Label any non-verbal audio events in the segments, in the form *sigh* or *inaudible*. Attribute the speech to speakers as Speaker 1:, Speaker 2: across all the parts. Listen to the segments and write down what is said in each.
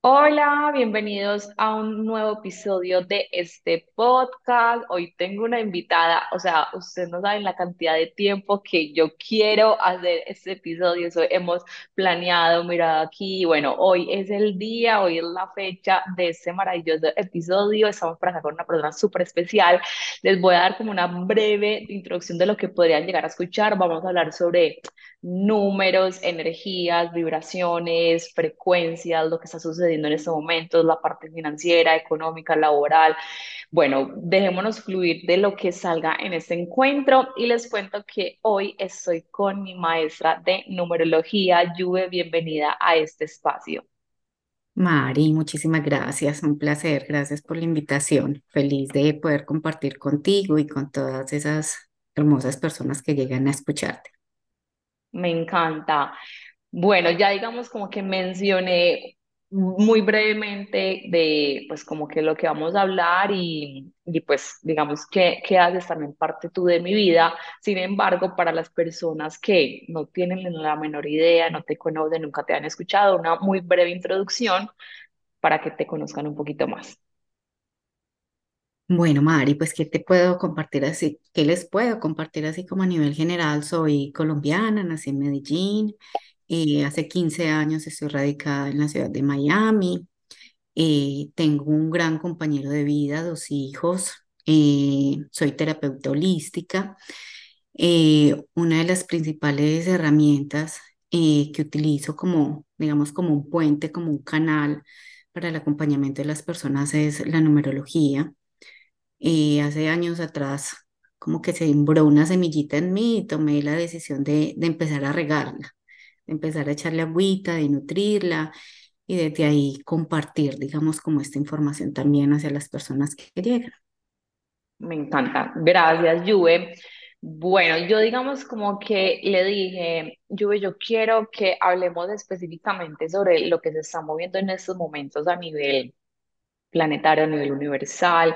Speaker 1: Hola, bienvenidos a un nuevo episodio de este podcast. Hoy tengo una invitada, o sea, ustedes no saben la cantidad de tiempo que yo quiero hacer este episodio. Eso hemos planeado, mirado aquí. Bueno, hoy es el día, hoy es la fecha de este maravilloso episodio. Estamos para acá con una persona súper especial. Les voy a dar como una breve introducción de lo que podrían llegar a escuchar. Vamos a hablar sobre números, energías, vibraciones, frecuencias, lo que está sucediendo en estos momentos, la parte financiera, económica, laboral. Bueno, dejémonos fluir de lo que salga en este encuentro y les cuento que hoy estoy con mi maestra de numerología, Juve, bienvenida a este espacio.
Speaker 2: Mari, muchísimas gracias, un placer, gracias por la invitación. Feliz de poder compartir contigo y con todas esas hermosas personas que llegan a escucharte.
Speaker 1: Me encanta. Bueno, ya digamos como que mencioné muy brevemente de pues como que lo que vamos a hablar y, y pues digamos que, que haces también parte tú de mi vida. Sin embargo, para las personas que no tienen la menor idea, no te conocen, nunca te han escuchado, una muy breve introducción para que te conozcan un poquito más.
Speaker 2: Bueno, Mari, pues ¿qué te puedo compartir así? ¿Qué les puedo compartir así como a nivel general? Soy colombiana, nací en Medellín, y hace 15 años estoy radicada en la ciudad de Miami, eh, tengo un gran compañero de vida, dos hijos, eh, soy terapeuta holística. Eh, una de las principales herramientas eh, que utilizo como, digamos, como un puente, como un canal para el acompañamiento de las personas es la numerología. Eh, hace años atrás, como que se sembró una semillita en mí y tomé la decisión de, de empezar a regarla, de empezar a echarle agüita, de nutrirla y desde ahí compartir, digamos, como esta información también hacia las personas que llegan.
Speaker 1: Me encanta. Gracias, Juve. Bueno, yo digamos como que le dije, Juve, yo quiero que hablemos específicamente sobre lo que se está moviendo en estos momentos a nivel planetario, a nivel universal.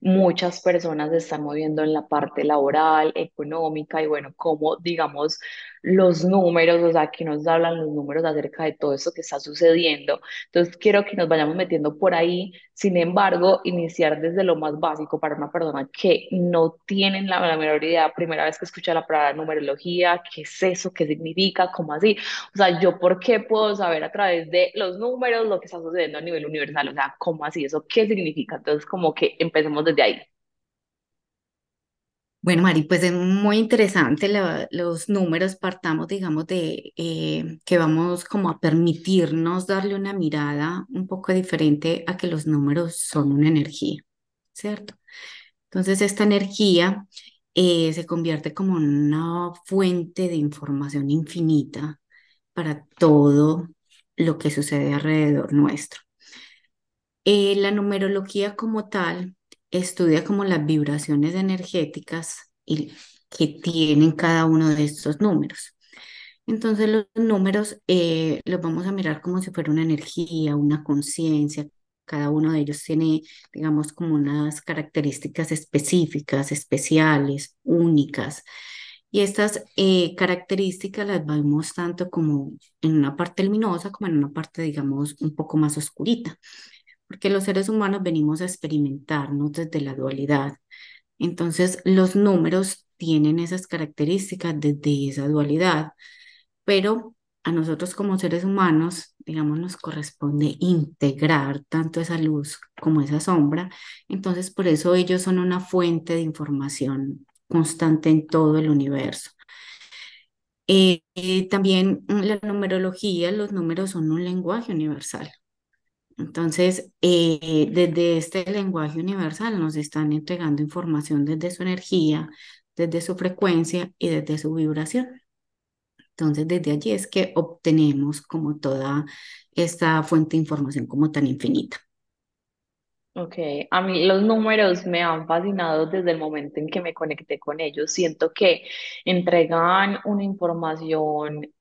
Speaker 1: Muchas personas se están moviendo en la parte laboral, económica y bueno, como digamos los números, o sea, que nos hablan los números acerca de todo esto que está sucediendo. Entonces, quiero que nos vayamos metiendo por ahí. Sin embargo, iniciar desde lo más básico para una persona que no tienen la, la menor idea, primera vez que escucha la palabra numerología, qué es eso, qué significa, cómo así. O sea, yo por qué puedo saber a través de los números lo que está sucediendo a nivel universal, o sea, cómo así, eso qué significa. Entonces, como que empecemos desde ahí.
Speaker 2: Bueno, Mari, pues es muy interesante los números, partamos, digamos, de eh, que vamos como a permitirnos darle una mirada un poco diferente a que los números son una energía, ¿cierto? Entonces, esta energía eh, se convierte como una fuente de información infinita para todo lo que sucede alrededor nuestro. Eh, la numerología como tal estudia como las vibraciones energéticas y, que tienen cada uno de estos números. Entonces los números eh, los vamos a mirar como si fuera una energía, una conciencia. Cada uno de ellos tiene, digamos, como unas características específicas, especiales, únicas. Y estas eh, características las vemos tanto como en una parte luminosa como en una parte, digamos, un poco más oscurita porque los seres humanos venimos a experimentarnos desde la dualidad. Entonces, los números tienen esas características desde esa dualidad, pero a nosotros como seres humanos, digamos, nos corresponde integrar tanto esa luz como esa sombra. Entonces, por eso ellos son una fuente de información constante en todo el universo. Eh, eh, también mm, la numerología, los números son un lenguaje universal. Entonces, eh, desde este lenguaje universal nos están entregando información desde su energía, desde su frecuencia y desde su vibración. Entonces, desde allí es que obtenemos como toda esta fuente de información como tan infinita.
Speaker 1: Ok, a mí los números me han fascinado desde el momento en que me conecté con ellos. Siento que entregan una información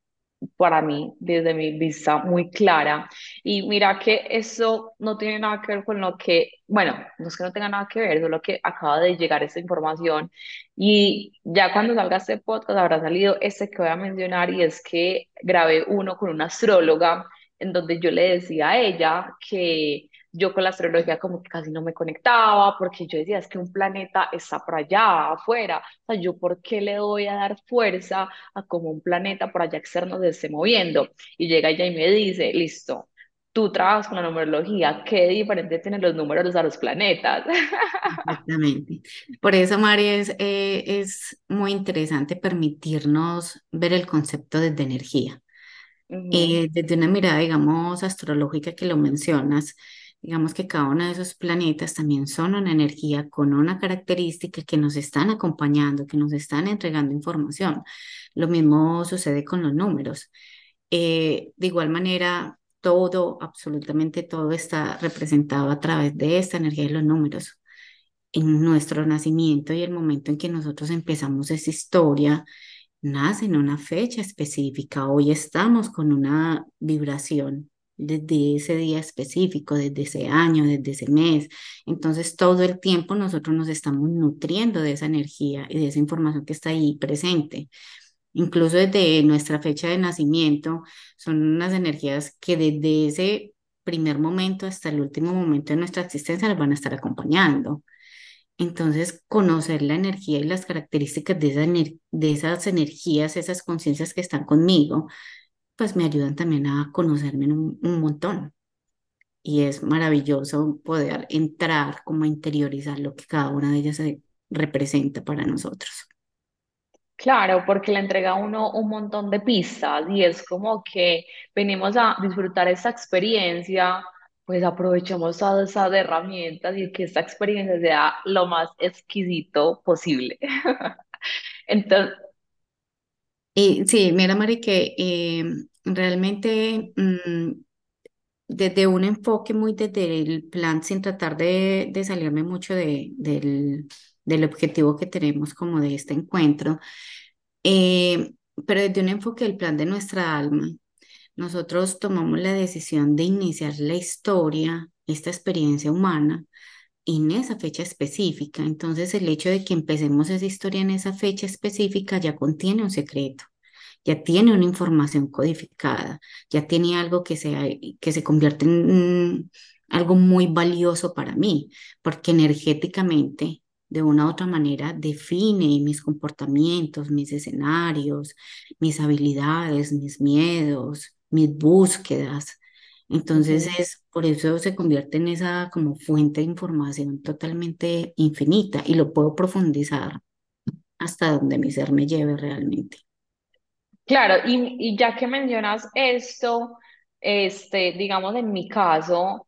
Speaker 1: para mí, desde mi vista, muy clara. Y mira que eso no tiene nada que ver con lo que, bueno, no es que no tenga nada que ver, solo que acaba de llegar esta información. Y ya cuando salga este podcast habrá salido este que voy a mencionar y es que grabé uno con una astróloga en donde yo le decía a ella que yo con la astrología como que casi no me conectaba, porque yo decía, es que un planeta está por allá afuera, o sea, yo por qué le voy a dar fuerza a como un planeta por allá externo se esté moviendo. Y llega ella y me dice, listo, tú trabajas con la numerología, ¿qué diferente tienen los números a los planetas? *laughs*
Speaker 2: Exactamente. Por eso, María, es, eh, es muy interesante permitirnos ver el concepto desde energía.
Speaker 1: Ujú,
Speaker 2: Eh, desde una mirada, digamos, astrológica que lo mencionas, digamos que cada uno de esos planetas también son una energía con una característica que nos están acompañando, que nos están entregando información. Lo mismo sucede con los números. Eh, de igual manera, todo, absolutamente todo está representado a través de esta energía de los números. En nuestro nacimiento y el momento en que nosotros empezamos esa historia, nace en una fecha específica. Hoy estamos con una vibración desde ese día específico, desde ese año, desde ese mes. Entonces, todo el tiempo nosotros nos estamos nutriendo de esa energía y de esa información que está ahí presente. Incluso desde nuestra fecha de nacimiento, son unas energías que desde ese primer momento hasta el último momento de nuestra existencia nos van a estar acompañando. Entonces, conocer la energía y las características de, esa de esas energías, esas conciencias que están conmigo, pues me ayudan también a conocerme un, un montón. Y es maravilloso poder entrar, como interiorizar lo que cada una de ellas representa para nosotros.
Speaker 1: Claro, porque le entrega a uno un montón de pistas y es como que venimos a disfrutar esta experiencia, pues aprovechemos todas esas herramientas y que esta experiencia sea lo más exquisito posible. *laughs* Entonces,
Speaker 2: Y sí, mira, Mari, que eh, realmente mm, desde un enfoque muy desde el plan, sin tratar de, de salirme mucho de, del, del objetivo que tenemos como de este encuentro, eh, pero desde un enfoque del plan de nuestra alma, nosotros tomamos la decisión de iniciar la historia, esta experiencia humana, en esa fecha específica. Entonces, el hecho de que empecemos esa historia en esa fecha específica ya contiene un secreto ya tiene una información codificada, ya tiene algo que se, que se convierte en mm, algo muy valioso para mí, porque energéticamente, de una u otra manera, define mis comportamientos, mis escenarios, mis habilidades, mis miedos, mis búsquedas. Entonces es por eso se convierte en esa como fuente de información totalmente infinita y lo puedo profundizar hasta donde mi ser me lleve realmente.
Speaker 1: Claro, y, y ya que mencionas esto, este, digamos en mi caso,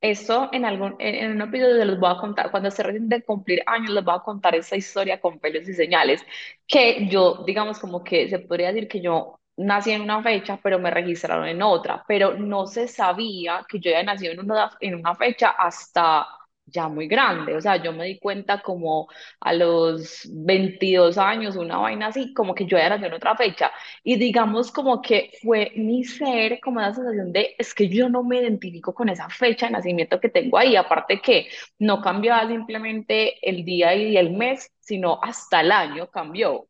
Speaker 1: Esto en algún, en, en un episodio les voy a contar, cuando se de cumplir años, les voy a contar esa historia con pelos y señales, que yo, digamos, como que se podría decir que yo nací en una fecha, pero me registraron en otra, pero no se sabía que yo había nacido en una, en una fecha hasta ya muy grande, o sea, yo me di cuenta como a los 22 años, una vaina así, como que yo había nacido en otra fecha, y digamos como que fue mi ser, como la sensación de, es que yo no me identifico con esa fecha de nacimiento que tengo ahí, aparte que no cambiaba simplemente el día y el mes, sino hasta el año cambió.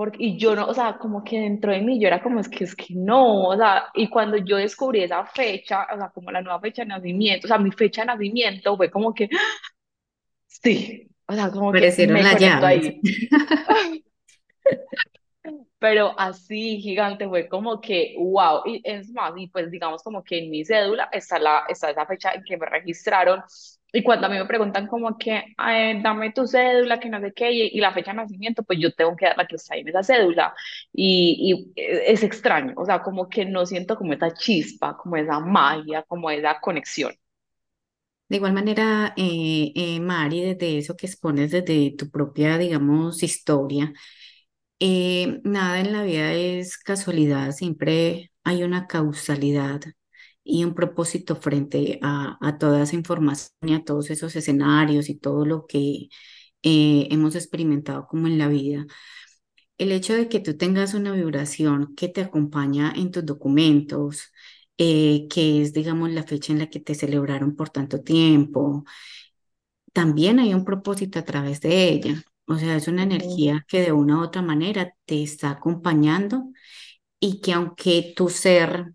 Speaker 1: Porque, y yo no, o sea, como que dentro de mí yo era como, es que es que no, o sea, y cuando yo descubrí esa fecha, o sea, como la nueva fecha de nacimiento, o sea, mi fecha de nacimiento fue como que, *gasps* sí, o sea, como que me
Speaker 2: llaves.
Speaker 1: ahí. *laughs* Pero así gigante fue como que, wow, y es más, y pues digamos como que en mi cédula está, la, está esa fecha en que me registraron, y cuando a mí me preguntan como que, "Ay, dame tu cédula, que no sé qué, y, y la fecha de nacimiento, pues yo tengo que dar la que está ahí en esa cédula, y, y es extraño, o sea, como que no siento como esa chispa, como esa magia, como esa conexión.
Speaker 2: De igual manera, eh, eh, Mari, desde eso que expones desde tu propia, digamos, historia, eh, nada en la vida es casualidad, siempre hay una causalidad y un propósito frente a, a toda esa información y a todos esos escenarios y todo lo que eh, hemos experimentado como en la vida. El hecho de que tú tengas una vibración que te acompaña en tus documentos, eh, que es, digamos, la fecha en la que te celebraron por tanto tiempo, también hay un propósito a través de ella. O sea, es una energía que de una u otra manera te está acompañando y que aunque tu ser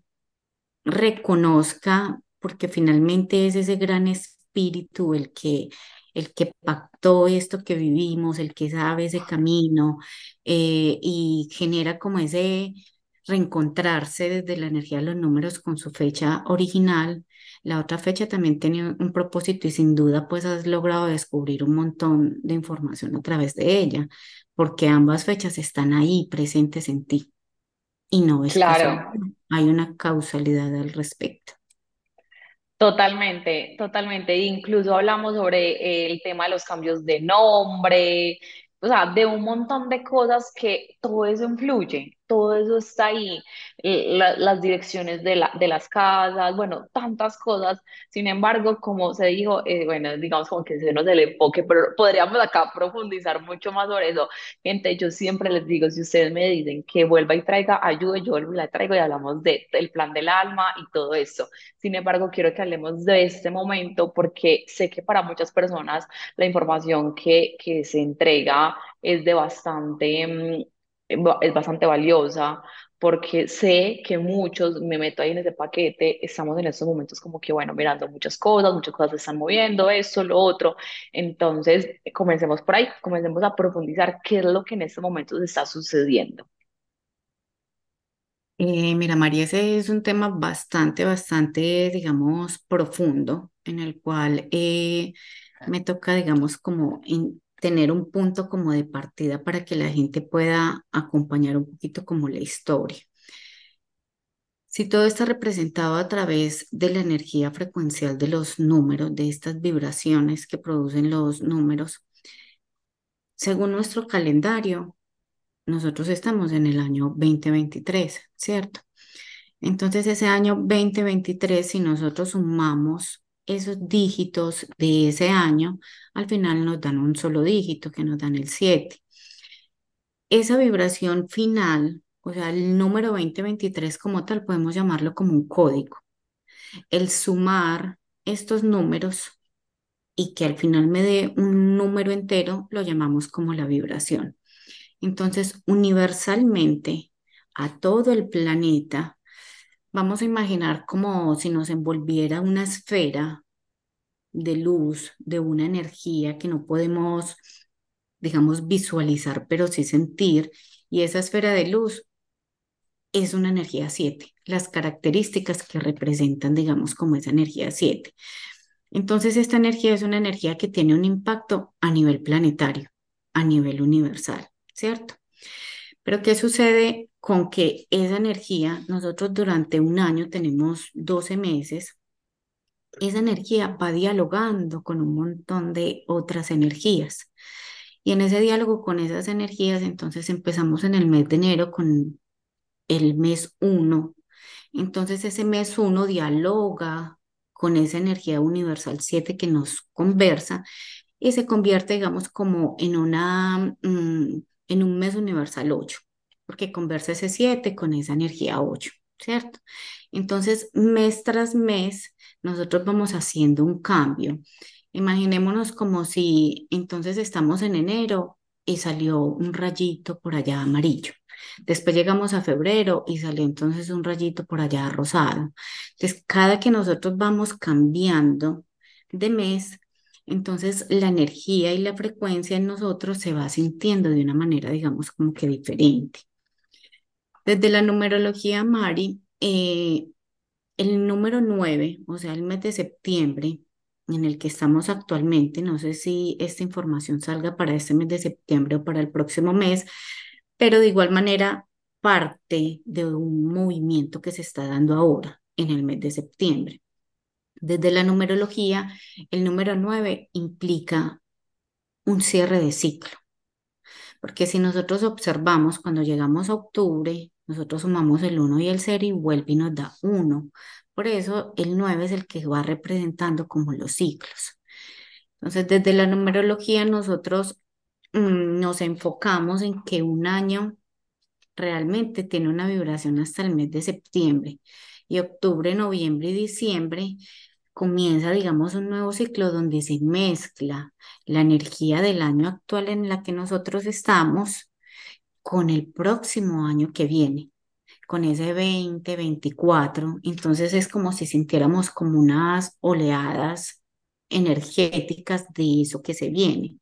Speaker 2: reconozca, porque finalmente es ese gran espíritu el que, el que pactó esto que vivimos, el que sabe ese camino eh, y genera como ese reencontrarse desde la energía de los números con su fecha original. La otra fecha también tenía un propósito y sin duda pues has logrado descubrir un montón de información a través de ella, porque ambas fechas están ahí presentes en ti y no es casual,
Speaker 1: Claro.
Speaker 2: Hay una causalidad al respecto.
Speaker 1: Totalmente, totalmente. Incluso hablamos sobre el tema de los cambios de nombre, o sea, de un montón de cosas que todo eso influye, todo eso está ahí, eh, la- las direcciones de la, de las casas, bueno, tantas cosas. Sin embargo, como se dijo, eh, bueno, digamos como que se nos el enfoque, pero podríamos acá profundizar mucho más sobre eso. Gente, yo siempre les digo, si ustedes me dicen que vuelva y traiga ayuda, yo la traigo y hablamos de, del plan del alma y todo eso. Sin embargo, quiero que hablemos de este momento porque sé que para muchas personas la información que, que se entrega es de bastante, mm, es bastante valiosa porque sé que muchos, me meto ahí en ese paquete, estamos en estos momentos como que, bueno, mirando muchas cosas, muchas cosas se están moviendo, esto, lo otro. Entonces, comencemos por ahí, comencemos a profundizar qué es lo que en estos momentos está sucediendo.
Speaker 2: Eh, mira, María, ese es un tema bastante, bastante, digamos, profundo, en el cual eh, me toca, digamos, como en- tener un punto como de partida para que la gente pueda acompañar un poquito como la historia. Si todo está representado a través de la energía frecuencial de los números, de estas vibraciones que producen los números, según nuestro calendario, nosotros estamos en el año 2023, ¿cierto? Entonces, ese año 2023, si nosotros sumamos esos dígitos de ese año, al final nos dan un solo dígito, que nos dan el 7. Esa vibración final, o sea, el número 2023 como tal, podemos llamarlo como un código. El sumar estos números y que al final me dé un número entero, lo llamamos como la vibración. Entonces, universalmente, a todo el planeta, Vamos a imaginar como si nos envolviera una esfera de luz, de una energía que no podemos, digamos, visualizar, pero sí sentir. Y esa esfera de luz es una energía 7, las características que representan, digamos, como esa energía 7. Entonces, esta energía es una energía que tiene un impacto a nivel planetario, a nivel universal, ¿cierto? Pero ¿qué sucede con que esa energía, nosotros durante un año tenemos 12 meses, esa energía va dialogando con un montón de otras energías. Y en ese diálogo con esas energías, entonces empezamos en el mes de enero con el mes uno. Entonces ese mes uno dialoga con esa energía universal 7 que nos conversa y se convierte, digamos, como en una, mm, en un mes universal 8, porque conversa ese 7 con esa energía 8, ¿cierto? Entonces, mes tras mes, nosotros vamos haciendo un cambio. Imaginémonos como si entonces estamos en enero y salió un rayito por allá amarillo. Después llegamos a febrero y salió entonces un rayito por allá rosado. Entonces, cada que nosotros vamos cambiando de mes, entonces la energía y la frecuencia en nosotros se va sintiendo de una manera, digamos, como que diferente. Desde la numerología, Mari, eh, el número 9, o sea, el mes de septiembre, en el que estamos actualmente, no sé si esta información salga para este mes de septiembre o para el próximo mes, pero de igual manera parte de un movimiento que se está dando ahora en el mes de septiembre. Desde la numerología, el número 9 implica un cierre de ciclo, porque si nosotros observamos cuando llegamos a octubre, nosotros sumamos el 1 y el 0 y vuelve y nos da 1. Por eso el 9 es el que va representando como los ciclos. Entonces, desde la numerología nosotros mm, nos enfocamos en que un año realmente tiene una vibración hasta el mes de septiembre y octubre, noviembre y diciembre comienza, digamos, un nuevo ciclo donde se mezcla la energía del año actual en la que nosotros estamos con el próximo año que viene. con ese 20, 24. Entonces es como si sintiéramos como unas oleadas energéticas de eso que se viene.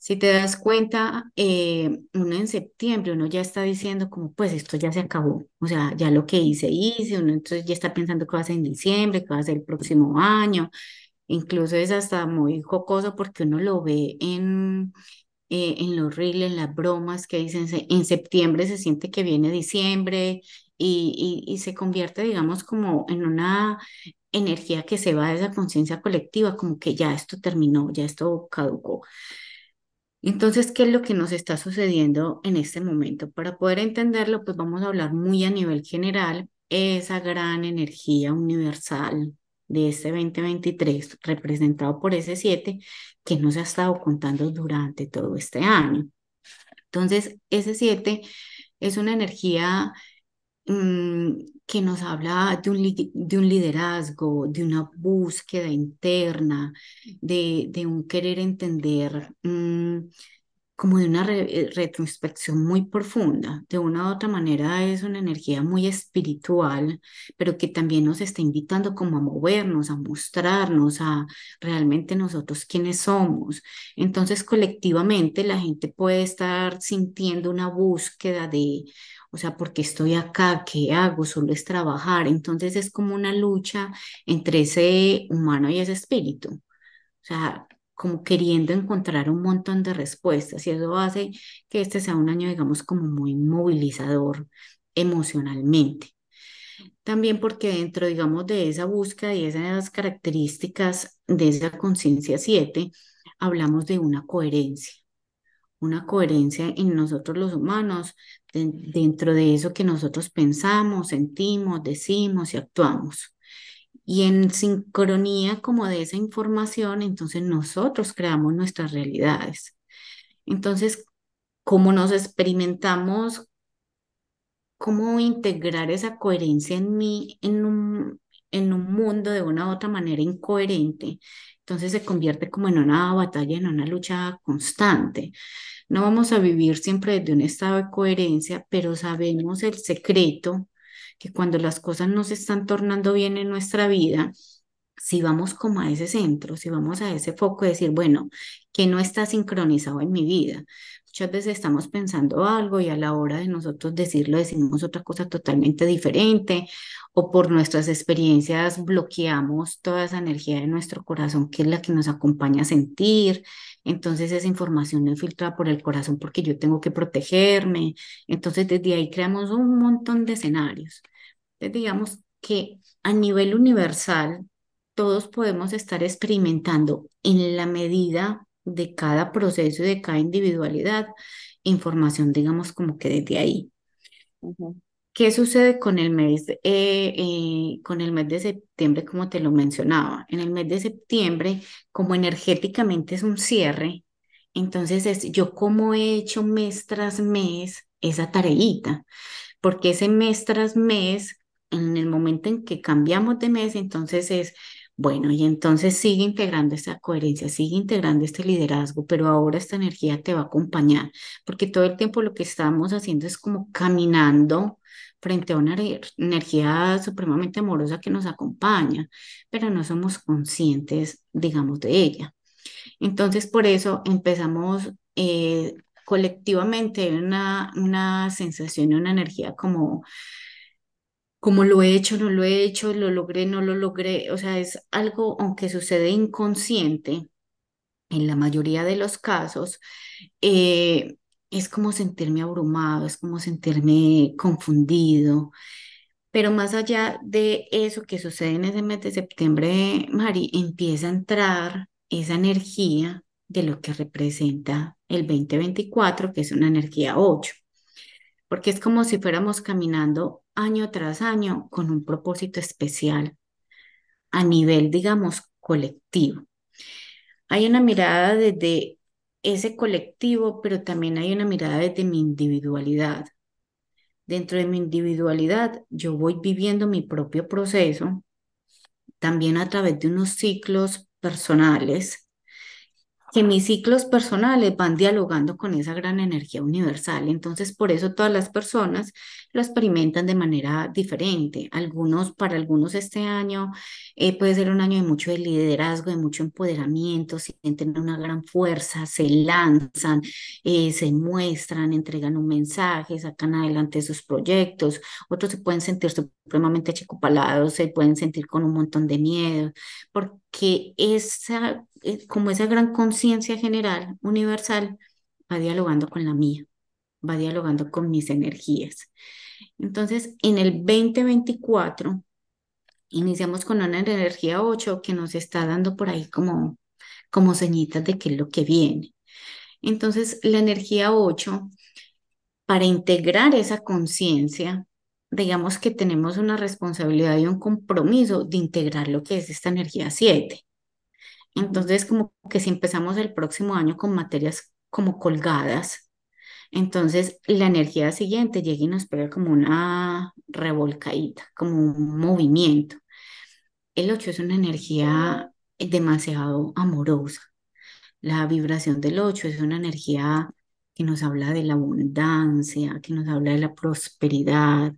Speaker 2: Si te das cuenta, eh, uno en septiembre, uno ya está diciendo como, pues esto ya se acabó, o sea, ya lo que hice, hice, uno entonces ya está pensando qué va a ser en diciembre, qué va a ser el próximo año, incluso es hasta muy jocoso porque uno lo ve en, eh, en los reels, en las bromas que dicen, en septiembre se siente que viene diciembre y, y, y se convierte, digamos, como en una energía que se va de esa conciencia colectiva, como que ya esto terminó, ya esto caducó. Entonces, ¿qué es lo que nos está sucediendo en este momento? Para poder entenderlo, pues vamos a hablar muy a nivel general, esa gran energía universal de este 2023, representado por ese 7, que nos ha estado contando durante todo este año. Entonces, ese 7 es una energía mm, que nos habla de un, de un liderazgo, de una búsqueda interna, de, de un querer entender. mm, como de una re- eh, retrospección muy profunda. De una u otra manera es una energía muy espiritual, pero que también nos está invitando como a movernos, a mostrarnos, a realmente nosotros quiénes somos. Entonces, colectivamente la gente puede estar sintiendo una búsqueda de, o sea, ¿por qué estoy acá? ¿Qué hago? Solo es trabajar. Entonces es como una lucha entre ese humano y ese espíritu. O sea, como queriendo encontrar un montón de respuestas y eso hace que este sea un año, digamos, como muy movilizador emocionalmente. También porque dentro, digamos, de esa búsqueda y esas características de esa conciencia 7 hablamos de una coherencia, una coherencia en nosotros los humanos, de- dentro de eso que nosotros pensamos, sentimos, decimos y actuamos. Y en sincronía como de esa información, entonces nosotros creamos nuestras realidades. Entonces, como nos experimentamos, cómo integrar esa coherencia en mí, en un, en un mundo de una u otra manera incoherente, entonces se convierte como en una batalla, en una lucha constante. No vamos a vivir siempre desde un estado de coherencia, pero sabemos el secreto que cuando las cosas no se están tornando bien en nuestra vida, si vamos como a ese centro, si vamos a ese foco de decir, bueno, que no está sincronizado en mi vida. Muchas veces estamos pensando algo y a la hora de nosotros decirlo decimos otra cosa totalmente diferente o por nuestras experiencias bloqueamos toda esa energía de nuestro corazón que es la que nos acompaña a sentir. Entonces esa información es filtrada por el corazón porque yo tengo que protegerme. Entonces desde ahí creamos un montón de escenarios. Entonces digamos que a nivel universal todos podemos estar experimentando en la medida de cada proceso y de cada individualidad información, digamos, como que desde ahí. ¿Qué sucede con el mes, eh, eh, con el mes de septiembre, como te lo mencionaba? En el mes de septiembre, como energéticamente es un cierre, entonces es yo como he hecho mes tras mes esa tareita porque ese mes tras mes, en el momento en que cambiamos de mes, entonces es, bueno, y entonces sigue integrando esa coherencia, sigue integrando este liderazgo, pero ahora esta energía te va a acompañar, porque todo el tiempo lo que estamos haciendo es como caminando frente a una energía supremamente amorosa que nos acompaña, pero no somos conscientes, digamos, de ella. Entonces, por eso empezamos eh, colectivamente una, una sensación una energía como, como lo he hecho, no lo he hecho, lo logré, no lo logré. O sea, es algo, aunque sucede inconsciente, en la mayoría de los casos, eh, es como sentirme abrumado, es como sentirme confundido. Pero más allá de eso que sucede en ese mes de septiembre, Mari, empieza a entrar esa energía de lo que representa el 2024, que es una energía 8, porque es como si fuéramos caminando año tras año con un propósito especial a nivel, digamos, colectivo. Hay una mirada desde ese colectivo, pero también hay una mirada desde mi individualidad. Dentro de mi individualidad, yo voy viviendo mi propio proceso también a través de unos ciclos personales que mis ciclos personales van dialogando con esa gran energía universal. Entonces, por eso todas las personas lo experimentan de manera diferente. Algunos, para algunos este año eh, puede ser un año de mucho de liderazgo, de mucho empoderamiento, sienten una gran fuerza, se lanzan, eh, se muestran, entregan un mensaje, sacan adelante sus proyectos. Otros se pueden sentir supremamente achicopalados, se pueden sentir con un montón de miedo, porque esa, eh, como esa gran conciencia general, universal, va dialogando con la mía, va dialogando con mis energías. Entonces, en el 2024, iniciamos con una energía 8 que nos está dando por ahí como, como señitas de qué es lo que viene. Entonces, la energía 8, para integrar esa conciencia, digamos que tenemos una responsabilidad y un compromiso de integrar lo que es esta energía 7. Entonces, como que si empezamos el próximo año con materias como colgadas, entonces la energía siguiente llega y nos pega como una revolcadita, como un movimiento. El 8 es una energía demasiado amorosa. La vibración del 8 es una energía que nos habla de la abundancia, que nos habla de la prosperidad,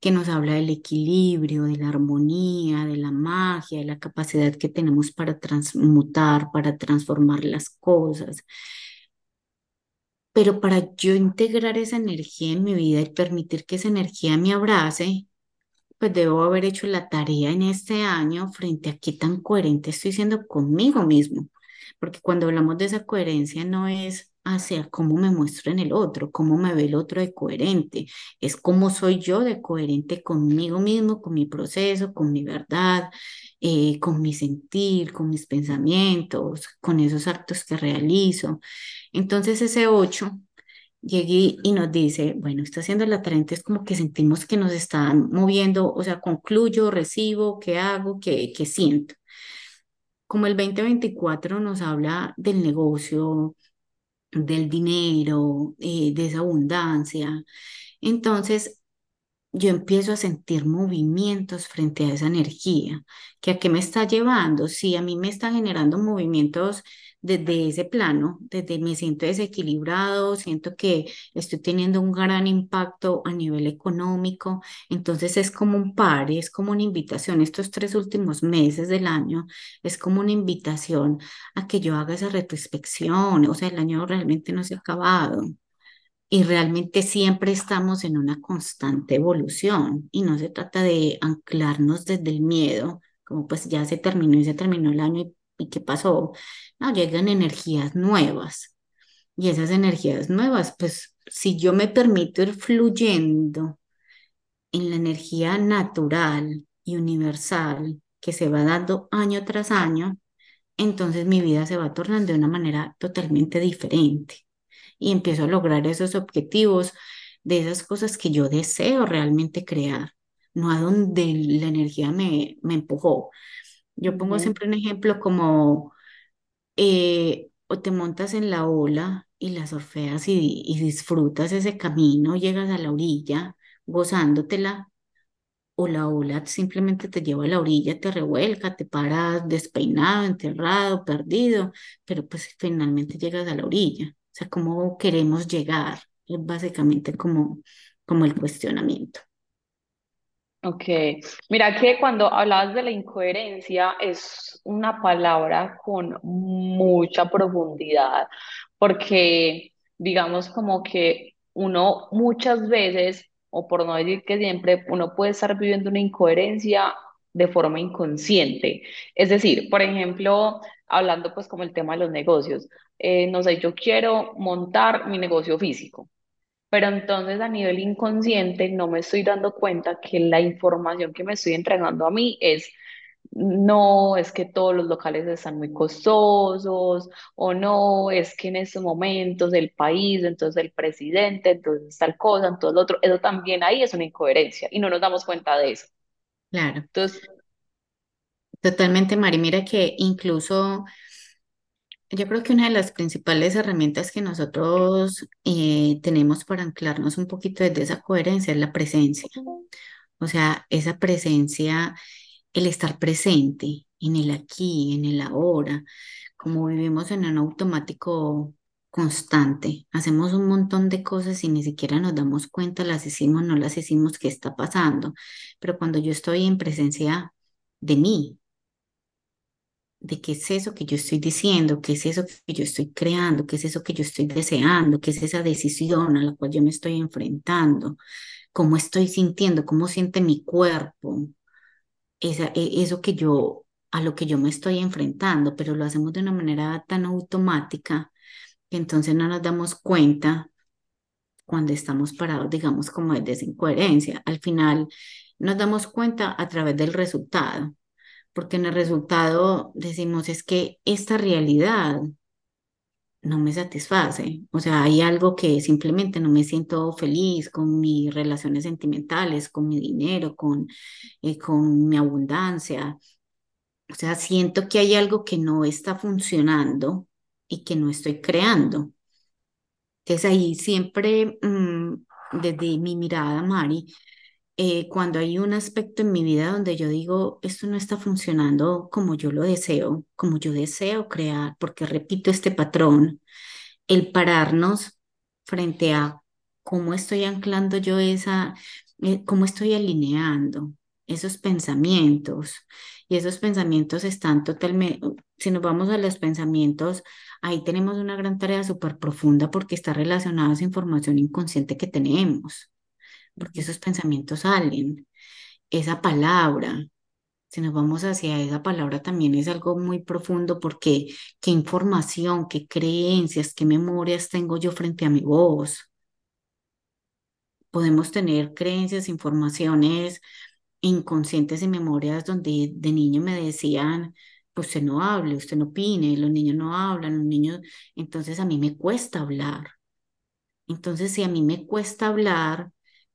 Speaker 2: que nos habla del equilibrio, de la armonía, de la magia, de la capacidad que tenemos para transmutar, para transformar las cosas. Pero para yo integrar esa energía en mi vida y permitir que esa energía me abrace, pues debo haber hecho la tarea en este año frente a qué tan coherente estoy siendo conmigo mismo. Porque cuando hablamos de esa coherencia no es hacia cómo me muestro en el otro, cómo me ve el otro de coherente, es cómo soy yo de coherente conmigo mismo, con mi proceso, con mi verdad, eh, con mi sentir, con mis pensamientos, con esos actos que realizo. Entonces ese 8 llegué y nos dice, bueno, está haciendo la tarea, es como que sentimos que nos están moviendo, o sea, concluyo, recibo, ¿qué hago? ¿Qué, qué siento? Como el 2024 nos habla del negocio, del dinero, eh, de esa abundancia. Entonces, yo empiezo a sentir movimientos frente a esa energía, que a qué me está llevando. Si a mí me está generando movimientos desde ese plano, desde me siento desequilibrado, siento que estoy teniendo un gran impacto a nivel económico, entonces es como un par, es como una invitación. Estos tres últimos meses del año es como una invitación a que yo haga esa retrospección, o sea, el año realmente no se ha acabado. Y realmente siempre estamos en una constante evolución y no se trata de anclarnos desde el miedo, como pues ya se terminó y se terminó el año ¿Y qué pasó? No, llegan energías nuevas. Y esas energías nuevas, pues si yo me permito ir fluyendo en la energía natural y universal que se va dando año tras año, entonces mi vida se va tornando de una manera totalmente diferente. Y empiezo a lograr esos objetivos de esas cosas que yo deseo realmente crear, no a donde la energía me, me empujó. Yo pongo siempre un ejemplo como eh, o te montas en la ola y la surfeas y, y disfrutas ese camino, llegas a la orilla gozándotela, o la ola simplemente te lleva a la orilla, te revuelca, te paras despeinado, enterrado, perdido, pero pues finalmente llegas a la orilla. O sea, ¿cómo queremos llegar? Es básicamente como, como el cuestionamiento.
Speaker 1: Ok, mira que cuando hablabas de la incoherencia es una palabra con mucha profundidad, porque digamos como que uno muchas veces, o por no decir que siempre, uno puede estar viviendo una incoherencia de forma inconsciente. Es decir, por ejemplo, hablando pues como el tema de los negocios, eh, no sé, yo quiero montar mi negocio físico pero entonces a nivel inconsciente no me estoy dando cuenta que la información que me estoy entregando a mí es, no, es que todos los locales están muy costosos, o no, es que en estos momentos el país, entonces el presidente, entonces tal cosa, entonces lo otro, eso también ahí es una incoherencia y no nos damos cuenta de eso.
Speaker 2: Claro,
Speaker 1: Entonces,
Speaker 2: totalmente, Mari. Mira que incluso Yo creo que una de las principales herramientas que nosotros eh, tenemos para anclarnos un poquito desde esa coherencia es la presencia. O sea, esa presencia, el estar presente. en el aquí, en el ahora, como vivimos en un automático constante, hacemos un montón de cosas y ni siquiera nos damos cuenta, las hicimos, no las hicimos, qué está pasando. Pero cuando yo estoy en presencia de mí, de qué es eso que yo estoy diciendo, qué es eso que yo estoy creando, qué es eso que yo estoy deseando, qué es esa decisión a la cual yo me estoy enfrentando, cómo estoy sintiendo, cómo siente mi cuerpo, esa, e- eso que yo, a lo que yo me estoy enfrentando, pero lo hacemos de una manera tan automática que entonces no nos damos cuenta cuando estamos parados, digamos, como de esa incoherencia. Al final nos damos cuenta a través del resultado porque en el resultado decimos es que esta realidad no me satisface, o sea, hay algo que simplemente no me siento feliz con mis relaciones sentimentales, con mi dinero, con, eh, con mi abundancia, o sea, siento que hay algo que no está funcionando y que no estoy creando. Entonces ahí siempre, mm, desde mi mirada, Mari, eh, cuando hay un aspecto en mi vida donde yo digo, esto no está funcionando como yo lo deseo, como yo deseo crear, porque repito este patrón, el pararnos frente a cómo estoy anclando yo esa, eh, cómo estoy alineando esos pensamientos. Y esos pensamientos están totalmente, si nos vamos a los pensamientos, ahí tenemos una gran tarea súper profunda porque está relacionada a esa información inconsciente que tenemos porque esos pensamientos salen. Esa palabra, si nos vamos hacia esa palabra, también es algo muy profundo porque qué información, qué creencias, qué memorias tengo yo frente a mi voz. Podemos tener creencias, informaciones inconscientes y memorias donde de niño me decían, pues usted no hable, usted no opine, los niños no hablan, los niños, entonces a mí me cuesta hablar. Entonces, si a mí me cuesta hablar,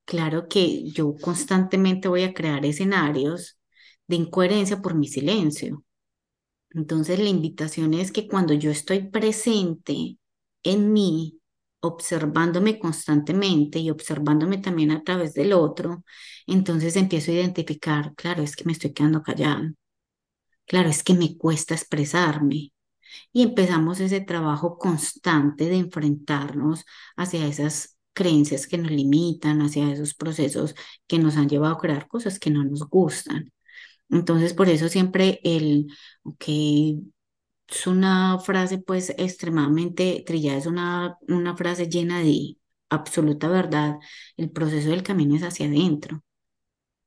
Speaker 2: claro que yo constantemente voy a crear escenarios de incoherencia por mi silencio. Entonces, la invitación es que cuando yo estoy presente en mí, observándome constantemente y observándome también a través del otro, entonces empiezo a identificar, claro, es que me estoy quedando callada, claro, es que me cuesta expresarme, y empezamos ese trabajo constante de enfrentarnos hacia esas creencias que nos limitan, hacia esos procesos que nos han llevado a crear cosas que no nos gustan. Entonces, por eso siempre el, que es una frase pues extremadamente trillada, es una, una frase llena de absoluta verdad, el proceso del camino es hacia adentro.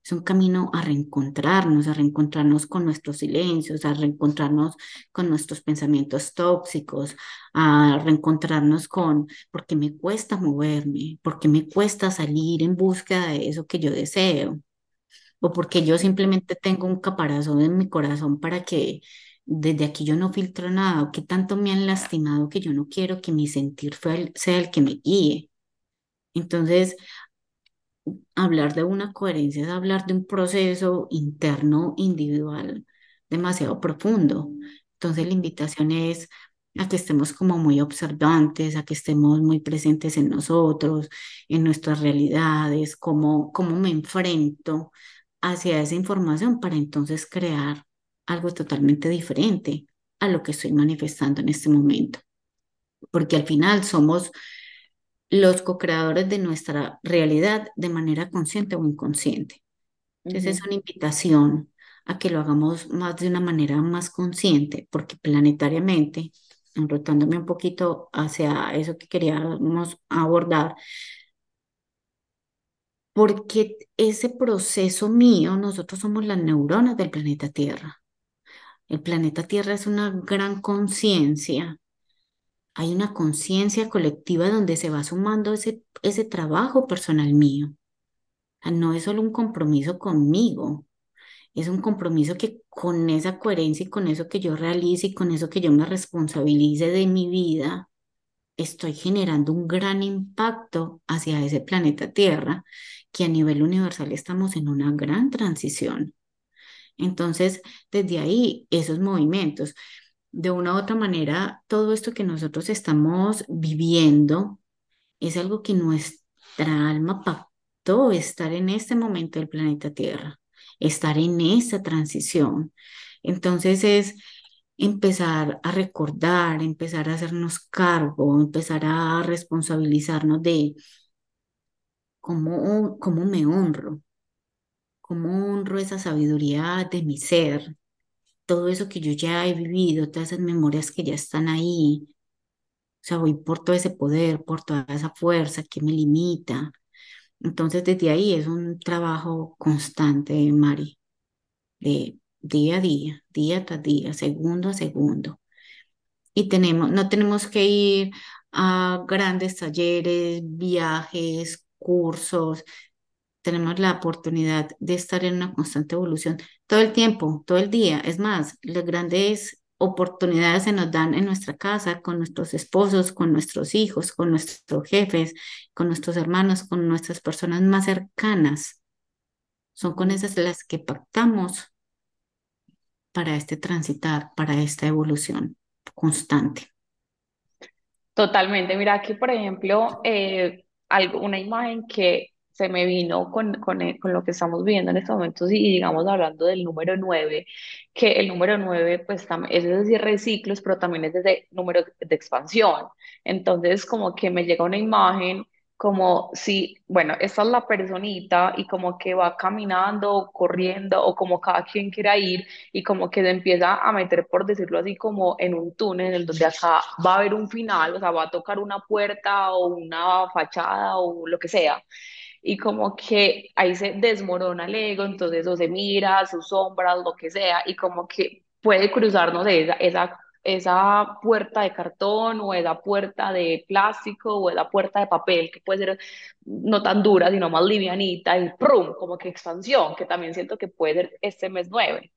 Speaker 2: Es un camino a reencontrarnos, a reencontrarnos con nuestros silencios, a reencontrarnos con nuestros pensamientos tóxicos, a reencontrarnos con por qué me cuesta moverme, por qué me cuesta salir en búsqueda de eso que yo deseo, o porque yo simplemente tengo un caparazón en mi corazón para que desde aquí yo no filtro nada, o que tanto me han lastimado que yo no quiero que mi sentir sea el que me guíe. Entonces, hablar de una coherencia es hablar de un proceso interno individual demasiado profundo. Entonces la invitación es a que estemos como muy observantes, a que estemos muy presentes en nosotros, en nuestras realidades, cómo, cómo me enfrento hacia esa información para entonces crear algo totalmente diferente a lo que estoy manifestando en este momento. Porque al final somos los co-creadores de nuestra realidad de manera consciente o inconsciente. Entonces es una invitación a que lo hagamos más de una manera más consciente, porque planetariamente, enrotándome un poquito hacia eso que queríamos abordar, porque ese proceso mío, nosotros somos las neuronas del planeta Tierra. El planeta Tierra es una gran conciencia hay una conciencia colectiva donde se va sumando ese, ese trabajo personal mío. No es solo un compromiso conmigo, es un compromiso que con esa coherencia y con eso que yo realice y con eso que yo me responsabilice de mi vida, estoy generando un gran impacto hacia ese planeta Tierra, que a nivel universal estamos en una gran transición. Entonces, desde ahí, esos movimientos de una u otra manera, todo esto que nosotros estamos viviendo es algo que nuestra alma pactó estar en este momento del planeta Tierra, estar en esta transición. Entonces es empezar a recordar, empezar a hacernos cargo, empezar a responsabilizarnos de cómo, cómo me honro, cómo honro esa sabiduría de mi ser, todo eso que yo ya he vivido, todas esas memorias que ya están ahí. O sea, voy por todo ese poder, por toda esa fuerza que me limita. Entonces, desde ahí es un trabajo constante, Mari, de día a día, día tras día, segundo a segundo. Y tenemos, no tenemos que ir a grandes talleres, viajes, cursos. Tenemos la oportunidad de estar en una constante evolución todo el tiempo, todo el día. Es más, las grandes oportunidades se nos dan en nuestra casa, con nuestros esposos, con nuestros hijos, con nuestros jefes, con nuestros hermanos, con nuestras personas más cercanas. Son con esas las que pactamos para este transitar, para esta evolución constante.
Speaker 1: Totalmente. Mira aquí, por ejemplo, eh, algo, una imagen que se me vino con, con, eh, con lo que estamos viviendo en estos momentos y, digamos hablando del número 9 que el número 9 pues es decir reciclos, pero también es desde número de expansión. Entonces como que me llega una imagen como si, bueno, esta es la personita y como que va caminando, corriendo o como cada quien quiera ir y como que se empieza a meter, por decirlo así, como en un túnel en donde acá va a haber un final, o sea, va a tocar una puerta o una fachada o lo que sea y como que ahí se desmorona el ego, entonces o se mira, sus sombras, lo que sea, y como que puede cruzarnos esa, esa, esa puerta de cartón o esa puerta de plástico o esa puerta de papel, que puede ser no tan dura, sino más livianita, y ¡prum! como que expansión, que también siento que puede ser este mes nueve.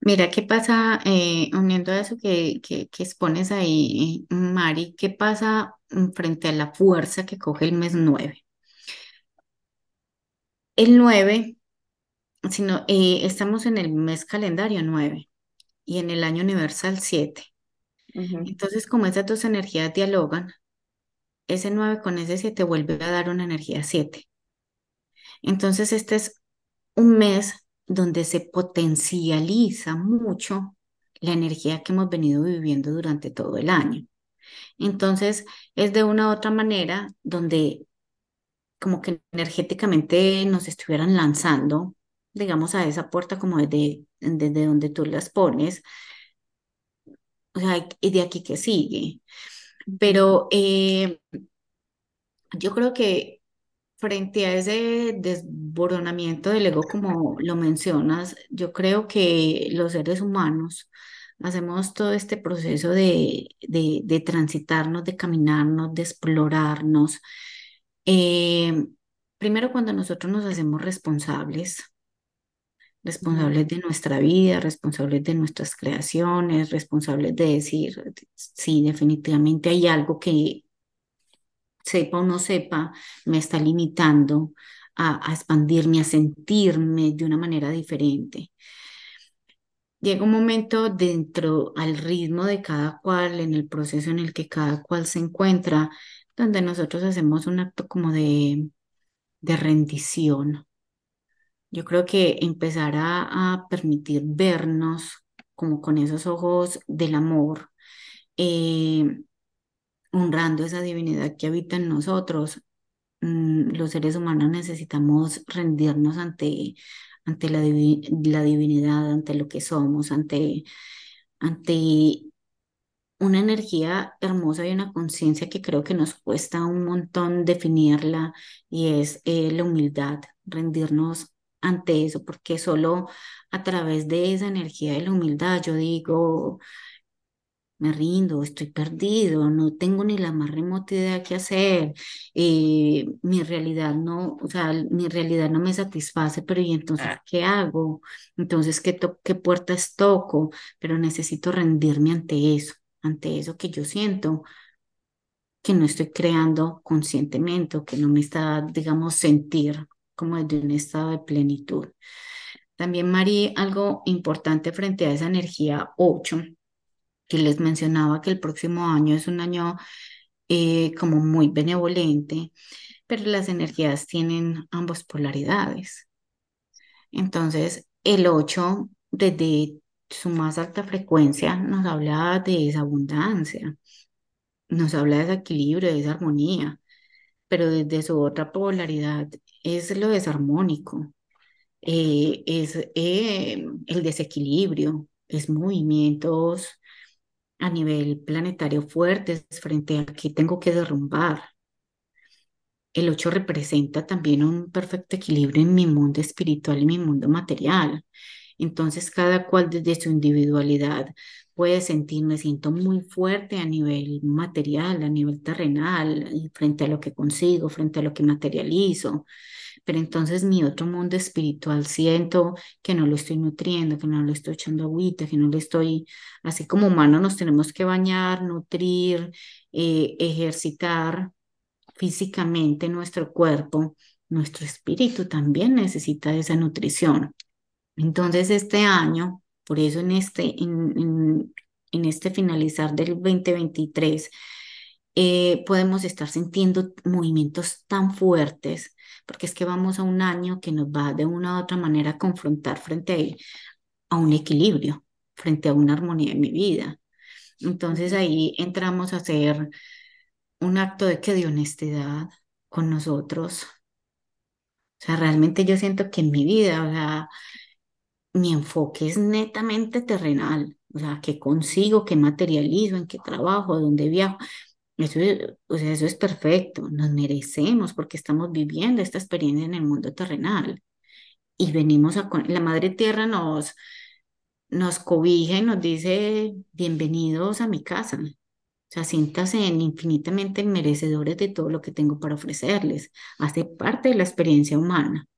Speaker 2: Mira, ¿qué pasa, eh, uniendo a eso que, que, que expones ahí, Mari, qué pasa mm, frente a la fuerza que coge el mes 9? El 9, sino, eh, estamos en el mes calendario 9 y en el año universal 7.
Speaker 1: Ujú,
Speaker 2: Entonces, como esas dos energías dialogan, ese 9 con ese 7 vuelve a dar una energía 7. Entonces, este es un mes donde se potencializa mucho la energía que hemos venido viviendo durante todo el año. Entonces, es de una u otra manera donde como que energéticamente nos estuvieran lanzando, digamos, a esa puerta como desde, desde donde tú las pones, o sea, y de aquí que sigue. Pero eh, yo creo que frente a ese desboronamiento del ego, como lo mencionas, yo creo que los seres humanos hacemos todo este proceso de, de, de transitarnos, de caminarnos, de explorarnos. Eh, primero cuando nosotros nos hacemos responsables, responsables de nuestra vida, responsables de nuestras creaciones, responsables de decir, sí, definitivamente hay algo que sepa o no sepa, me está limitando a, a expandirme, a sentirme de una manera diferente. Llega un momento dentro al ritmo de cada cual, en el proceso en el que cada cual se encuentra, donde nosotros hacemos un acto como de, de rendición. Yo creo que empezar a, a permitir vernos como con esos ojos del amor, eh, honrando esa divinidad que habita en nosotros, mm, los seres humanos necesitamos rendirnos ante, ante la, divi- la divinidad, ante lo que somos, ante, ante una energía hermosa y una conciencia que creo que nos cuesta un montón definirla y es eh, la humildad, rendirnos ante eso, porque solo a través de esa energía de la humildad yo digo me rindo, estoy perdido, no tengo ni la más remota idea qué hacer, eh, mi realidad no, o sea, mi realidad no me satisface, pero ¿y entonces qué hago? Entonces, ¿qué, to- qué puertas toco? Pero necesito rendirme ante eso, ante eso que yo siento que no estoy creando conscientemente que no me está, digamos, sentir como desde un estado de plenitud. También, Mari, algo importante frente a esa energía 8 que les mencionaba que el próximo año es un año eh, como muy benevolente, pero las energías tienen ambas polaridades. Entonces, el 8 desde su más alta frecuencia nos habla de esa abundancia, nos habla de ese equilibrio, de esa armonía, pero desde su otra polaridad es lo desarmónico, eh, es eh, el desequilibrio, es movimientos a nivel planetario fuertes frente a que tengo que derrumbar. El 8 representa también un perfecto equilibrio en mi mundo espiritual y mi mundo material. Entonces, cada cual desde su individualidad puede sentir, me siento muy fuerte a nivel material, a nivel terrenal, frente a lo que consigo, frente a lo que materializo. Pero entonces mi otro mundo espiritual siento que no lo estoy nutriendo, que no lo estoy echando agüita, que no le estoy, así como humanos nos tenemos que bañar, nutrir, eh, ejercitar físicamente nuestro cuerpo, nuestro espíritu también necesita esa nutrición. Entonces, este año, por eso en este, en, en, este finalizar del 2023, eh, podemos estar sintiendo movimientos tan fuertes, porque es que vamos a un año que nos va de una u otra manera a confrontar frente a, a un equilibrio, frente a una armonía en mi vida. Entonces ahí entramos a hacer un acto de que de honestidad con nosotros. O sea, realmente yo siento que en mi vida, o sea, mi enfoque es netamente terrenal, o sea, qué consigo, qué materializo, en qué trabajo, dónde viajo. Eso es, o sea, eso es perfecto, nos merecemos porque estamos viviendo esta experiencia en el mundo terrenal y venimos a, la Madre Tierra nos, nos cobija y nos dice, bienvenidos a mi casa. O sea, siéntase infinitamente merecedores de todo lo que tengo para ofrecerles. Hace parte de la experiencia humana.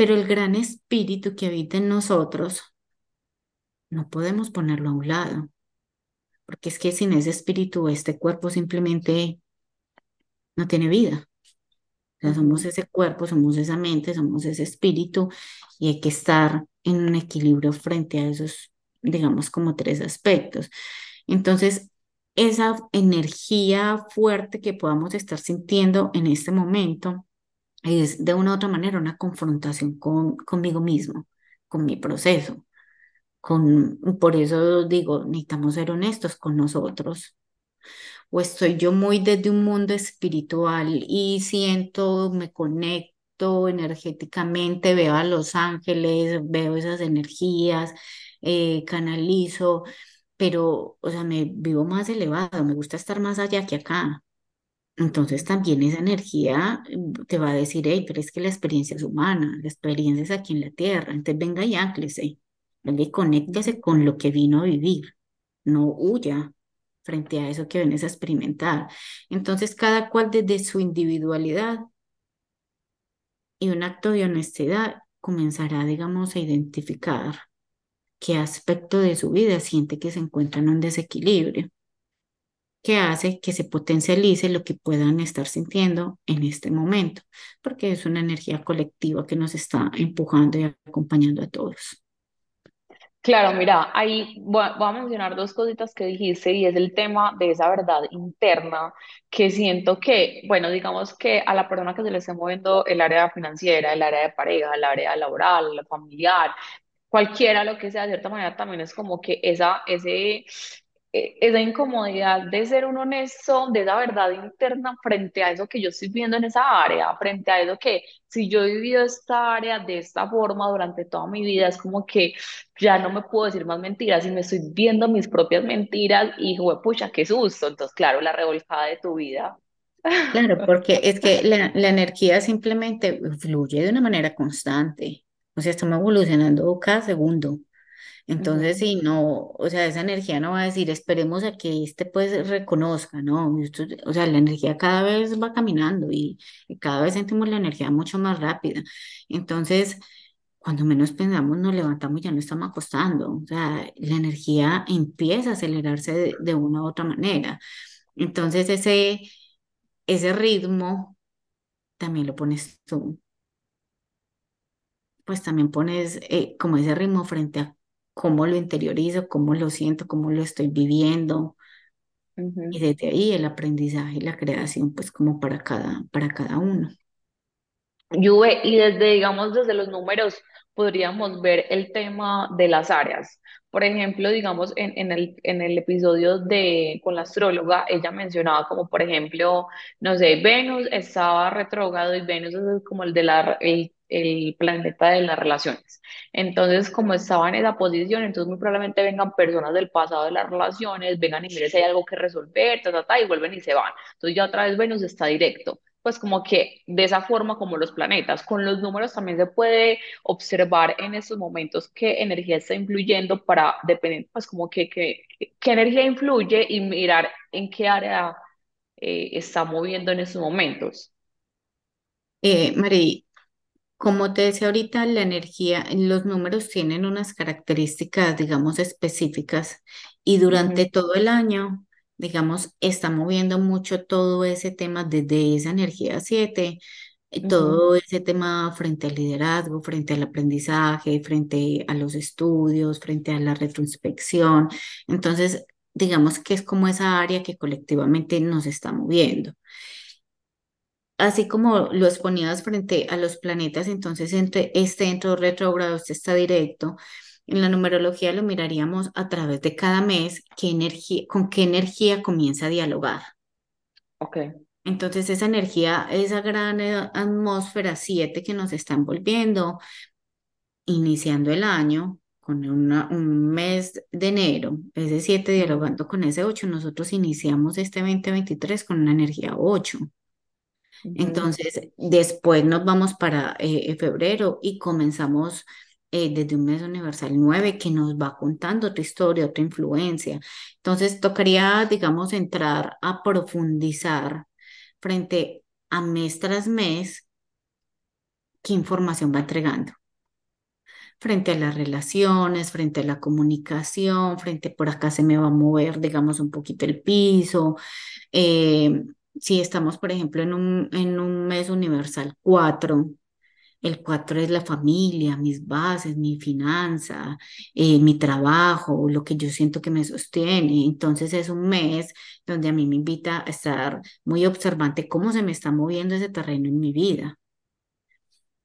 Speaker 2: Pero el gran espíritu que habita en nosotros, no podemos ponerlo a un lado, porque es que sin ese espíritu, este cuerpo simplemente no tiene vida. O sea, somos ese cuerpo, somos esa mente, somos ese espíritu y hay que estar en un equilibrio frente a esos, digamos, como tres aspectos. Entonces, esa energía fuerte que podamos estar sintiendo en este momento es de una u otra manera una confrontación con, conmigo mismo, con mi proceso. Con, por eso digo, necesitamos ser honestos con nosotros. O estoy yo muy desde un mundo espiritual y siento, me conecto energéticamente, veo a los ángeles, veo esas energías, eh, canalizo, pero, o sea, me vivo más elevado, me gusta estar más allá que acá. Entonces también esa energía mm, te va a decir, hey, pero es que la experiencia es humana, la experiencia es aquí en la tierra, entonces venga y ánclese, venga y conéctese con lo que vino a vivir, no huya frente a eso que vienes a experimentar. Entonces cada cual desde su individualidad y un acto de honestidad comenzará, digamos, a identificar qué aspecto de su vida siente que se encuentra en un desequilibrio que hace que se potencialice lo que puedan estar sintiendo en este momento, porque es una energía colectiva que nos está empujando y acompañando a todos.
Speaker 1: Claro, mira, ahí voy a, voy a mencionar dos cositas que dijiste y es el tema de esa verdad interna que siento que, bueno, digamos que a la persona que se le esté moviendo el área financiera, el área de pareja, el área laboral, la familiar, cualquiera lo que sea, de cierta manera también es como que esa, ese, esa incomodidad de ser un honesto, de esa verdad interna frente a eso que yo estoy viendo en esa área, frente a eso que si yo he vivido esta área de esta forma durante toda mi vida, es como que ya no me puedo decir más mentiras y me estoy viendo mis propias mentiras y, pucha, qué susto. Entonces, claro, la revolcada de tu vida.
Speaker 2: Claro, *laughs* porque es que la, la energía simplemente fluye de una manera constante. O sea, estamos evolucionando cada segundo. Entonces, si no, o sea, esa energía no va a decir, esperemos a que este pues reconozca, ¿no? o sea, la energía cada vez va caminando y, cada vez sentimos la energía mucho más rápida. Entonces, cuando menos pensamos, nos levantamos y ya no estamos acostando. O sea, la energía empieza a acelerarse de, una u otra manera. Entonces, ese, ese ritmo también lo pones tú. Pues también pones eh, como ese ritmo frente a cómo lo interiorizo, cómo lo siento, cómo lo estoy viviendo. Y desde ahí el aprendizaje y la creación, pues como para cada, para cada uno.
Speaker 1: Juve, y desde, digamos, desde los números podríamos ver el tema de las áreas. Por ejemplo, digamos, en, en el, en el episodio de con la astróloga, ella mencionaba como, por ejemplo, no sé, Venus estaba retrógrado y Venus es como el de la, el, el planeta de las relaciones. Entonces, como estaba en esa posición, entonces muy probablemente vengan personas del pasado de las relaciones, vengan y miren si hay algo que resolver, ta, ta, ta, y vuelven y se van. Entonces ya otra vez Venus está directo. Pues como que de esa forma como los planetas, con los números también se puede observar en estos momentos qué energía está influyendo para depender, pues como que, que- qué energía influye y mirar en qué área eh, está moviendo en estos momentos.
Speaker 2: Eh, Mari, Como te decía ahorita, la energía, los números tienen unas características, digamos, específicas y durante todo el año, digamos, está moviendo mucho todo ese tema desde esa energía 7, eh, todo ese tema frente al liderazgo, frente al aprendizaje, frente a los estudios, frente a la retroinspección. Entonces, digamos que es como esa área que colectivamente nos está moviendo así como lo exponías frente a los planetas, entonces entre este entró retrógrado, este está directo. En la numerología lo miraríamos a través de cada mes, qué energía, con qué energía comienza a dialogar.
Speaker 1: Ok.
Speaker 2: Entonces esa energía, esa gran eh, atmósfera 7 que nos está envolviendo, iniciando el año con una- un mes de enero, ese 7
Speaker 1: ujú,
Speaker 2: dialogando con ese 8, nosotros iniciamos este 2023 con una energía 8. Entonces, después nos vamos para eh, febrero y comenzamos eh, desde un mes universal 9 que nos va contando otra historia, otra influencia. Entonces, tocaría, digamos, entrar a profundizar frente a mes tras mes qué información va entregando. Frente a las relaciones, frente a la comunicación, frente por acá se me va a mover, digamos, un poquito el piso, eh, si estamos, por ejemplo, en un, en un mes universal 4, el 4 es la familia, mis bases, mi finanza, eh, mi trabajo, lo que yo siento que me sostiene. Entonces es un mes donde a mí me invita a estar muy observante cómo se me está moviendo ese terreno en mi vida.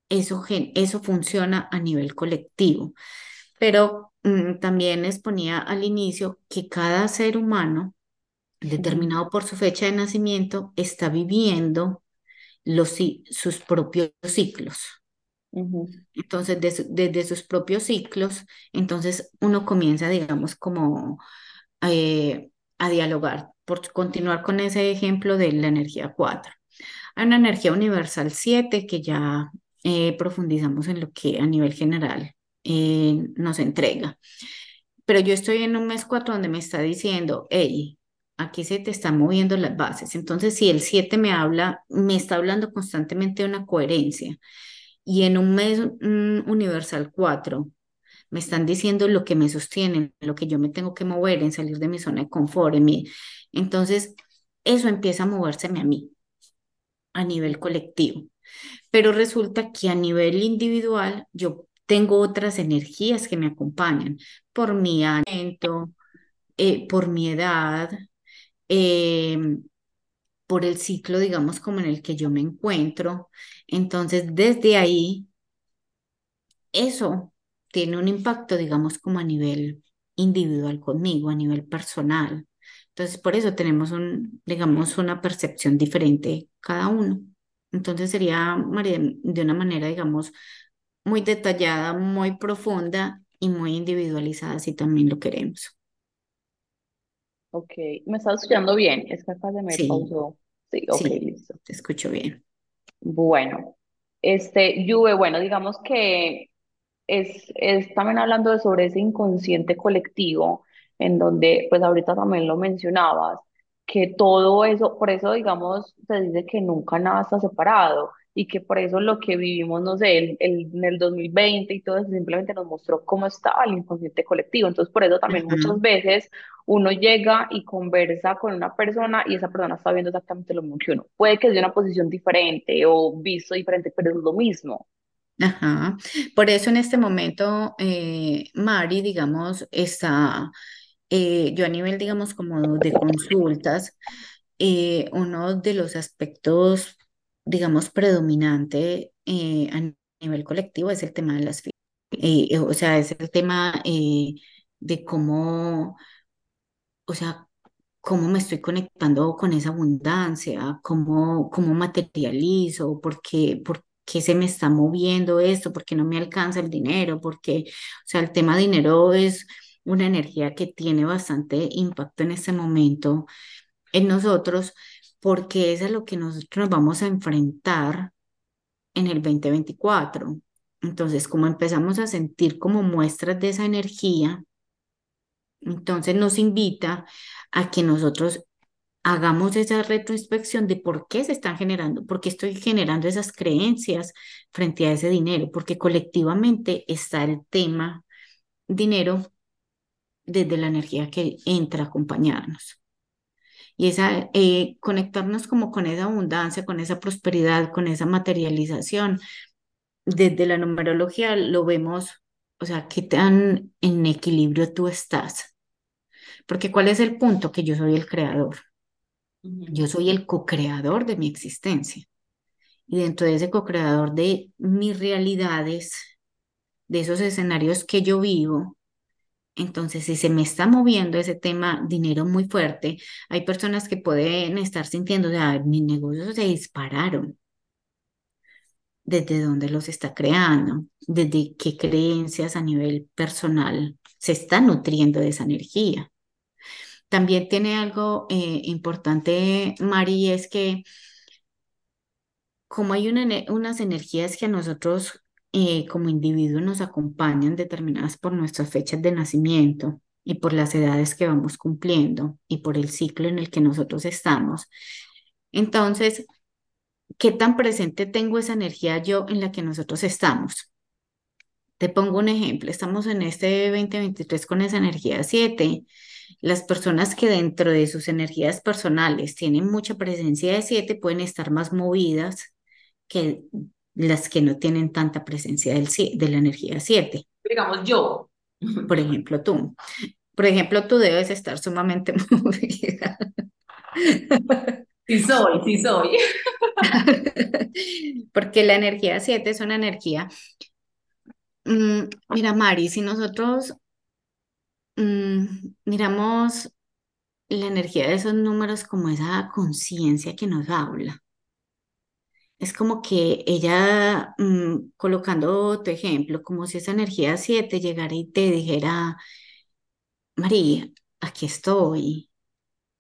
Speaker 2: Eso, eso funciona a nivel colectivo, pero mm, también les al inicio que cada ser humano determinado por su fecha de nacimiento, está viviendo los, sus propios ciclos. Entonces, de su- desde sus propios ciclos, entonces uno comienza, digamos, como eh, a dialogar, por continuar con ese ejemplo de la energía 4. Hay una energía universal 7 que ya eh, profundizamos en lo que a nivel general eh, nos entrega. Pero yo estoy en un mes 4 donde me está diciendo, hey, aquí se te están moviendo las bases. Entonces, si el 7 me habla, me está hablando constantemente de una coherencia. Y en un mes mm, universal 4 me están diciendo lo que me sostiene, lo que yo me tengo que mover en salir de mi zona de confort, en mi... Entonces, eso empieza a movérseme a mí a nivel colectivo. Pero resulta que a nivel individual yo tengo otras energías que me acompañan por mi año, eh, por mi edad, eh, por el ciclo, digamos, como en el que yo me encuentro. Entonces, desde ahí, eso tiene un impacto, digamos, como a nivel individual conmigo, a nivel personal. Entonces, por eso tenemos un, digamos, una percepción diferente cada uno. Entonces, sería, María, de una manera, digamos, muy detallada, muy profunda y muy individualizada, si también lo queremos.
Speaker 1: Ok, ¿me estás escuchando bien? Es acá se me
Speaker 2: Sí,
Speaker 1: pausó. Sí, ok,
Speaker 2: sí,
Speaker 1: listo.
Speaker 2: te escucho bien.
Speaker 1: Bueno, este, Juve, bueno, digamos que es, es también hablando de sobre ese inconsciente colectivo, en donde, pues ahorita también lo mencionabas, que todo eso, por eso, digamos, se dice que nunca nada está separado y que por eso lo que vivimos, no sé, el, el- en el 2020 y todo eso simplemente nos mostró cómo estaba el inconsciente colectivo. Entonces, por eso también muchas
Speaker 2: Ajá,
Speaker 1: veces uno llega y conversa con una persona y esa persona está viendo exactamente lo mismo que uno. Puede que de una posición diferente o visto diferente, pero es lo mismo.
Speaker 2: ajá. Por eso en este momento, eh, Mari, digamos, está, eh, yo a nivel, digamos, como de consultas, eh, uno de los aspectos, digamos, predominante eh, a nivel colectivo es el tema de las finanzas. Eh, o sea, es el tema eh, de cómo, o sea, cómo me estoy conectando con esa abundancia, cómo, cómo materializo, por qué se me está moviendo esto, por qué no me alcanza el dinero, porque, o sea, el tema dinero es una energía que tiene bastante impacto en este momento en nosotros, porque es a lo que nosotros nos vamos a enfrentar en el 2024. Entonces, como empezamos a sentir como muestras de esa energía, entonces nos invita a que nosotros hagamos esa retroinspección de por qué se están generando, por qué estoy generando esas creencias frente a ese dinero, porque colectivamente está el tema dinero desde la energía que entra a acompañarnos. Y esa, eh, conectarnos como con esa abundancia, con esa prosperidad, con esa materialización, desde la numerología lo vemos, o sea, qué tan en equilibrio tú estás. Porque ¿cuál es el punto? Que yo soy el creador. Yo soy el co-creador de mi existencia. Y dentro de ese co-creador de mis realidades, de esos escenarios que yo vivo, entonces si se me está moviendo ese tema dinero muy fuerte, hay personas que pueden estar sintiendo, o sea, mis negocios se dispararon. ¿Desde dónde los está creando? ¿Desde qué creencias a nivel personal se está nutriendo de esa energía? También tiene algo eh, importante, Mari, es que como hay unas energías que a nosotros eh, como individuos nos acompañan determinadas por nuestras fechas de nacimiento y por las edades que vamos cumpliendo y por el ciclo en el que nosotros estamos. Entonces, ¿qué tan presente tengo esa energía yo en la que nosotros estamos? Te pongo un ejemplo, estamos en este 2023 con esa energía 7. Las personas que dentro de sus energías personales tienen mucha presencia de 7 pueden estar más movidas que las que no tienen tanta presencia del, de la energía 7.
Speaker 1: Digamos yo.
Speaker 2: Por ejemplo, tú. Por ejemplo, tú debes estar sumamente *laughs* movida.
Speaker 1: Sí soy, sí soy. *laughs*
Speaker 2: Porque la energía 7 es una energía. mm, mira, Mari, si nosotros mm, miramos la energía de esos números como esa conciencia que nos habla. Es como que ella, mm, colocando tu ejemplo, como si esa energía 7 llegara y te dijera, María, aquí estoy,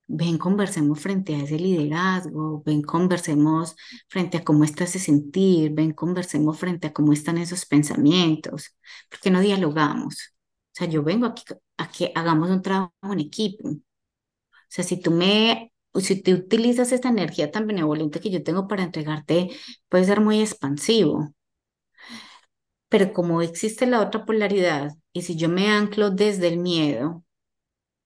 Speaker 2: ven, conversemos frente a ese liderazgo, ven, conversemos frente a cómo está ese sentir, ven, conversemos frente a cómo están esos pensamientos, porque no dialogamos. O sea, yo vengo aquí a que hagamos un trabajo en equipo. O sea, si tú me, si te utilizas esta energía tan benevolente que yo tengo para entregarte, puede ser muy expansivo. Pero como existe la otra polaridad, y si yo me anclo desde el miedo,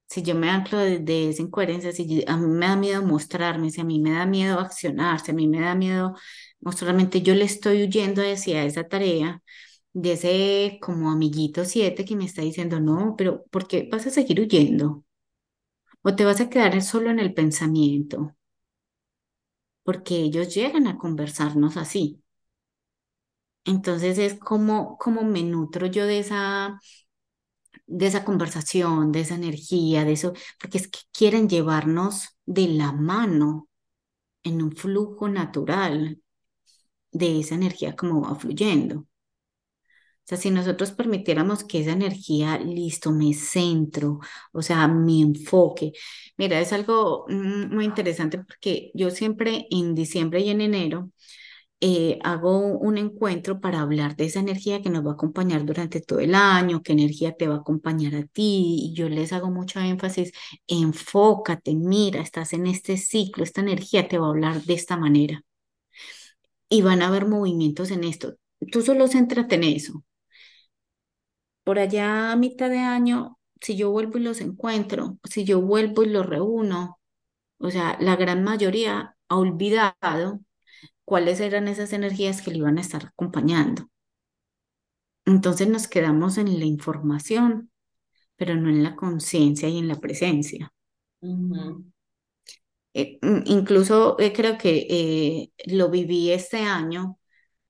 Speaker 2: si yo me anclo desde esa incoherencia, si a mí me da miedo mostrarme, si a mí me da miedo accionar, si a mí me da miedo mostrarme, yo le estoy huyendo hacia esa tarea de ese como amiguito siete que me está diciendo, no, pero ¿por qué vas a seguir huyendo? ¿O te vas a quedar solo en el pensamiento? porque ellos llegan a conversarnos así. Entonces es como, como me nutro yo de esa, de esa conversación, de esa energía, de eso, porque es que quieren llevarnos de la mano en un flujo natural de esa energía como va fluyendo. Sea, si nosotros permitiéramos que esa energía, listo, me centro, o sea, mi enfoque. Mira, es algo mm, muy interesante porque yo siempre en diciembre y en enero eh, hago un encuentro para hablar de esa energía que nos va a acompañar durante todo el año, qué energía te va a acompañar a ti. Y yo les hago mucho énfasis, enfócate, mira, estás en este ciclo, esta energía te va a hablar de esta manera. Y van a haber movimientos en esto. Tú solo céntrate en eso. Por allá a mitad de año, si yo vuelvo y los encuentro, si yo vuelvo y los reúno, o sea, la gran mayoría ha olvidado cuáles eran esas energías que le iban a estar acompañando. Entonces nos quedamos en la información, pero no en la conciencia y en la presencia. Eh, mm, incluso eh, creo que eh, lo viví este año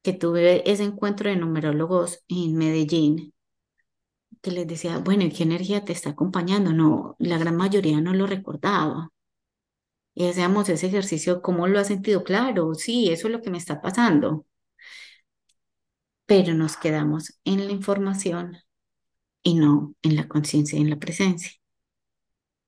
Speaker 2: que tuve ese encuentro de numerólogos en Medellín, que les decía, bueno, ¿y qué energía te está acompañando? No, la gran mayoría no lo recordaba. Y hacíamos ese ejercicio, ¿cómo lo has sentido? Claro, sí, eso es lo que me está pasando. Pero nos quedamos en la información y no en la conciencia y en la presencia.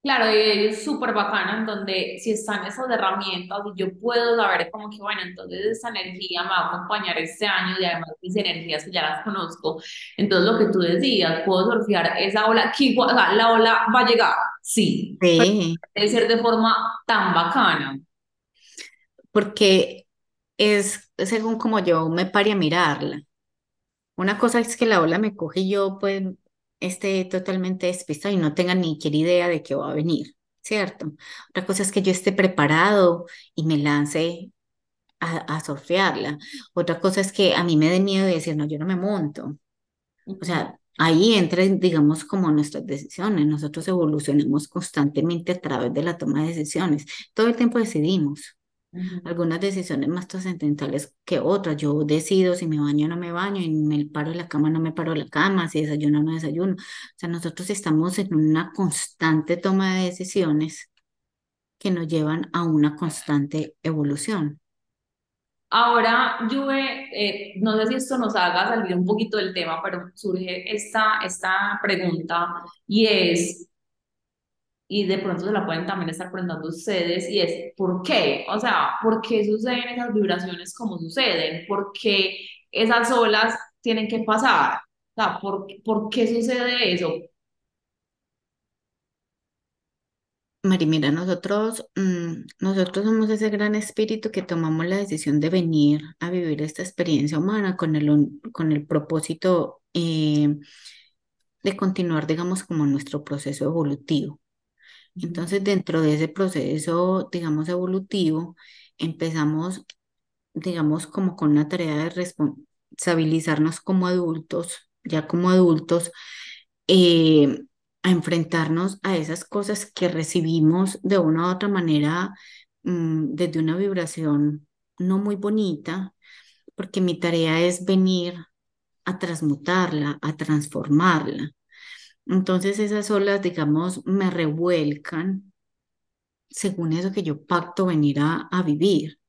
Speaker 1: Claro, y es súper bacano en donde si están esas herramientas y yo puedo saber como que, bueno, entonces esta energía me va a acompañar este año y además mis energías que ya las conozco. Entonces lo que tú decías, puedo surfear esa ola, que igual, o sea, la ola va a llegar, sí, pero
Speaker 2: Sí,
Speaker 1: debe ser de forma tan bacana.
Speaker 2: porque es según como yo me pare a mirarla. Una cosa es que la ola me coge y yo pues esté totalmente despistada y no tenga ni siquiera idea de que va a venir, ¿cierto? Otra cosa es que yo esté preparado y me lance a, a surfearla. Otra cosa es que a mí me dé miedo de decir, no, yo no me monto. O sea, ahí entra, digamos, como nuestras decisiones. Nosotros evolucionamos constantemente a través de la toma de decisiones. Todo el tiempo decidimos.
Speaker 1: Ujú.
Speaker 2: Algunas decisiones más trascendentales que otras. Yo decido si me baño o no me baño, y me paro de la cama o no me paro de la cama, si desayuno o no desayuno. O sea, nosotros estamos en una constante toma de decisiones que nos llevan a una constante evolución.
Speaker 1: Ahora, Juve, eh, no sé si esto nos haga salir un poquito del tema, pero surge esta, esta pregunta y es, y de pronto se la pueden también estar preguntando ustedes, y es, ¿por qué? O sea, ¿por qué suceden esas vibraciones como suceden? ¿Por qué esas olas tienen que pasar? O sea, ¿por, por qué sucede eso?
Speaker 2: Mari, mira, nosotros, mm, nosotros somos ese gran espíritu que tomamos la decisión de venir a vivir esta experiencia humana con el, con el propósito eh, de continuar, digamos, como nuestro proceso evolutivo. Entonces, dentro de ese proceso, digamos, evolutivo, empezamos, digamos, como con una tarea de responsabilizarnos como adultos, ya como adultos, eh, a enfrentarnos a esas cosas que recibimos de una u otra manera, mm, desde una vibración no muy bonita, porque mi tarea es venir a transmutarla, a transformarla. Entonces esas olas, digamos, me revuelcan según eso que yo pacto venir a, vivir.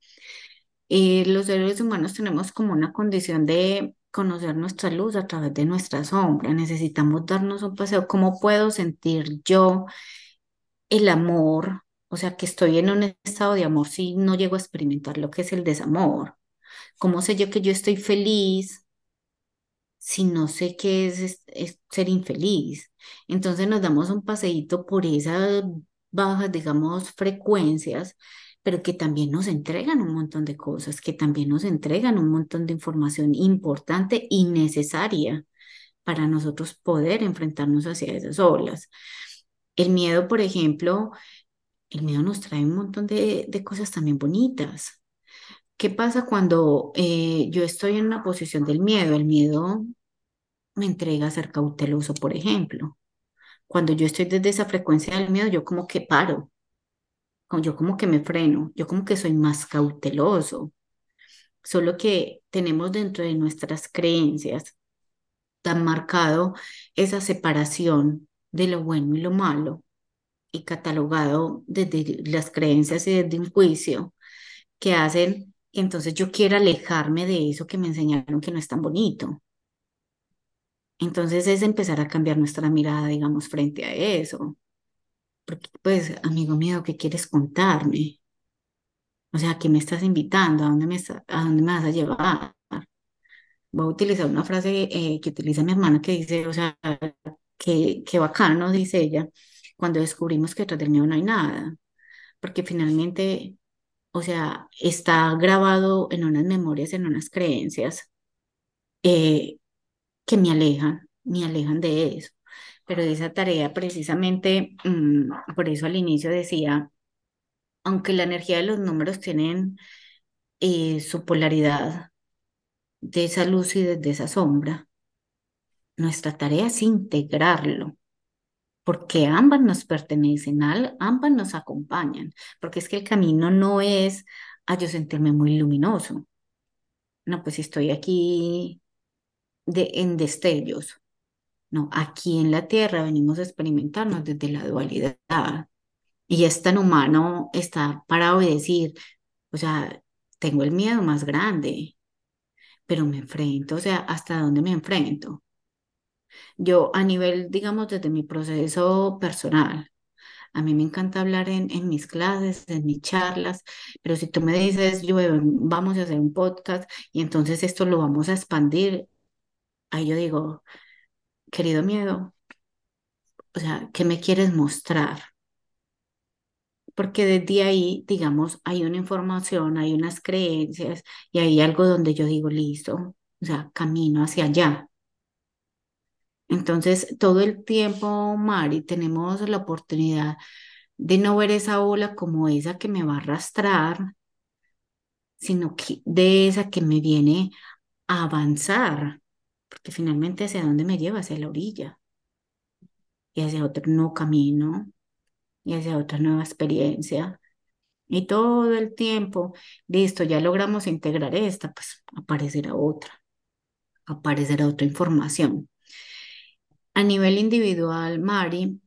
Speaker 2: Eh, los seres humanos tenemos como una condición de conocer nuestra luz a través de nuestra sombra. Necesitamos darnos un paseo. ¿Cómo puedo sentir yo el amor? O sea, que estoy en un estado de amor si no llego a experimentar lo que es el desamor. ¿Cómo sé yo que yo estoy feliz si no sé qué es, es- ser infeliz? Entonces nos damos un paseíto por esas bajas, digamos, frecuencias, pero que también nos entregan un montón de cosas, que también nos entregan un montón de información importante y necesaria para nosotros poder enfrentarnos hacia esas olas. El miedo, por ejemplo, el miedo nos trae un montón de, de cosas también bonitas. ¿Qué pasa cuando eh, yo estoy en una posición del miedo? El miedo me entrega a ser cauteloso, por ejemplo. Cuando yo estoy desde esa frecuencia del miedo, yo como que paro, yo como que me freno, yo como que soy más cauteloso. Solo que tenemos dentro de nuestras creencias tan marcado esa separación de lo bueno y lo malo y catalogado desde las creencias y desde un juicio que hacen entonces yo quiera alejarme de eso que me enseñaron que no es tan bonito. Entonces es empezar a cambiar nuestra mirada, digamos, frente a eso. Porque, pues, amigo mío, ¿qué quieres contarme? O sea, ¿qué me estás invitando? ¿A dónde me, a dónde me vas a llevar? Voy a utilizar una frase eh, que utiliza mi hermana que dice, o sea, que, que bacano, dice ella, cuando descubrimos que tras del miedo no hay nada. Porque finalmente, o sea, está grabado en unas memorias, en unas creencias eh, que me alejan, me alejan de eso. Pero esa tarea, precisamente, mm, por eso al inicio decía, aunque la energía de los números tienen eh, su polaridad de esa luz y de esa sombra, nuestra tarea es integrarlo, porque ambas nos pertenecen, ambas nos acompañan, porque es que el camino no es a yo sentirme muy luminoso. no, pues estoy aquí de, en destellos. No, aquí en la Tierra venimos a experimentarnos desde la dualidad. Y es tan humano estar parado y o sea, tengo el miedo más grande, pero me enfrento, o sea, ¿hasta dónde me enfrento? Yo a nivel, digamos, desde mi proceso personal, a mí me encanta hablar en, en mis clases, en mis charlas, pero si tú me dices, yo vamos a hacer un podcast y entonces esto lo vamos a expandir, ahí yo digo, querido miedo, o sea, ¿qué me quieres mostrar? Porque desde ahí, digamos, hay una información, hay unas creencias y hay algo donde yo digo, listo, o sea, camino hacia allá. Entonces, todo el tiempo, Mari, tenemos la oportunidad de no ver esa ola como esa que me va a arrastrar, sino que de esa que me viene a avanzar, porque finalmente hacia dónde me lleva, hacia la orilla y hacia otro nuevo camino y hacia otra nueva experiencia. Y todo el tiempo, listo, ya logramos integrar esta, pues aparecerá otra, aparecerá otra información. A nivel individual, Mari,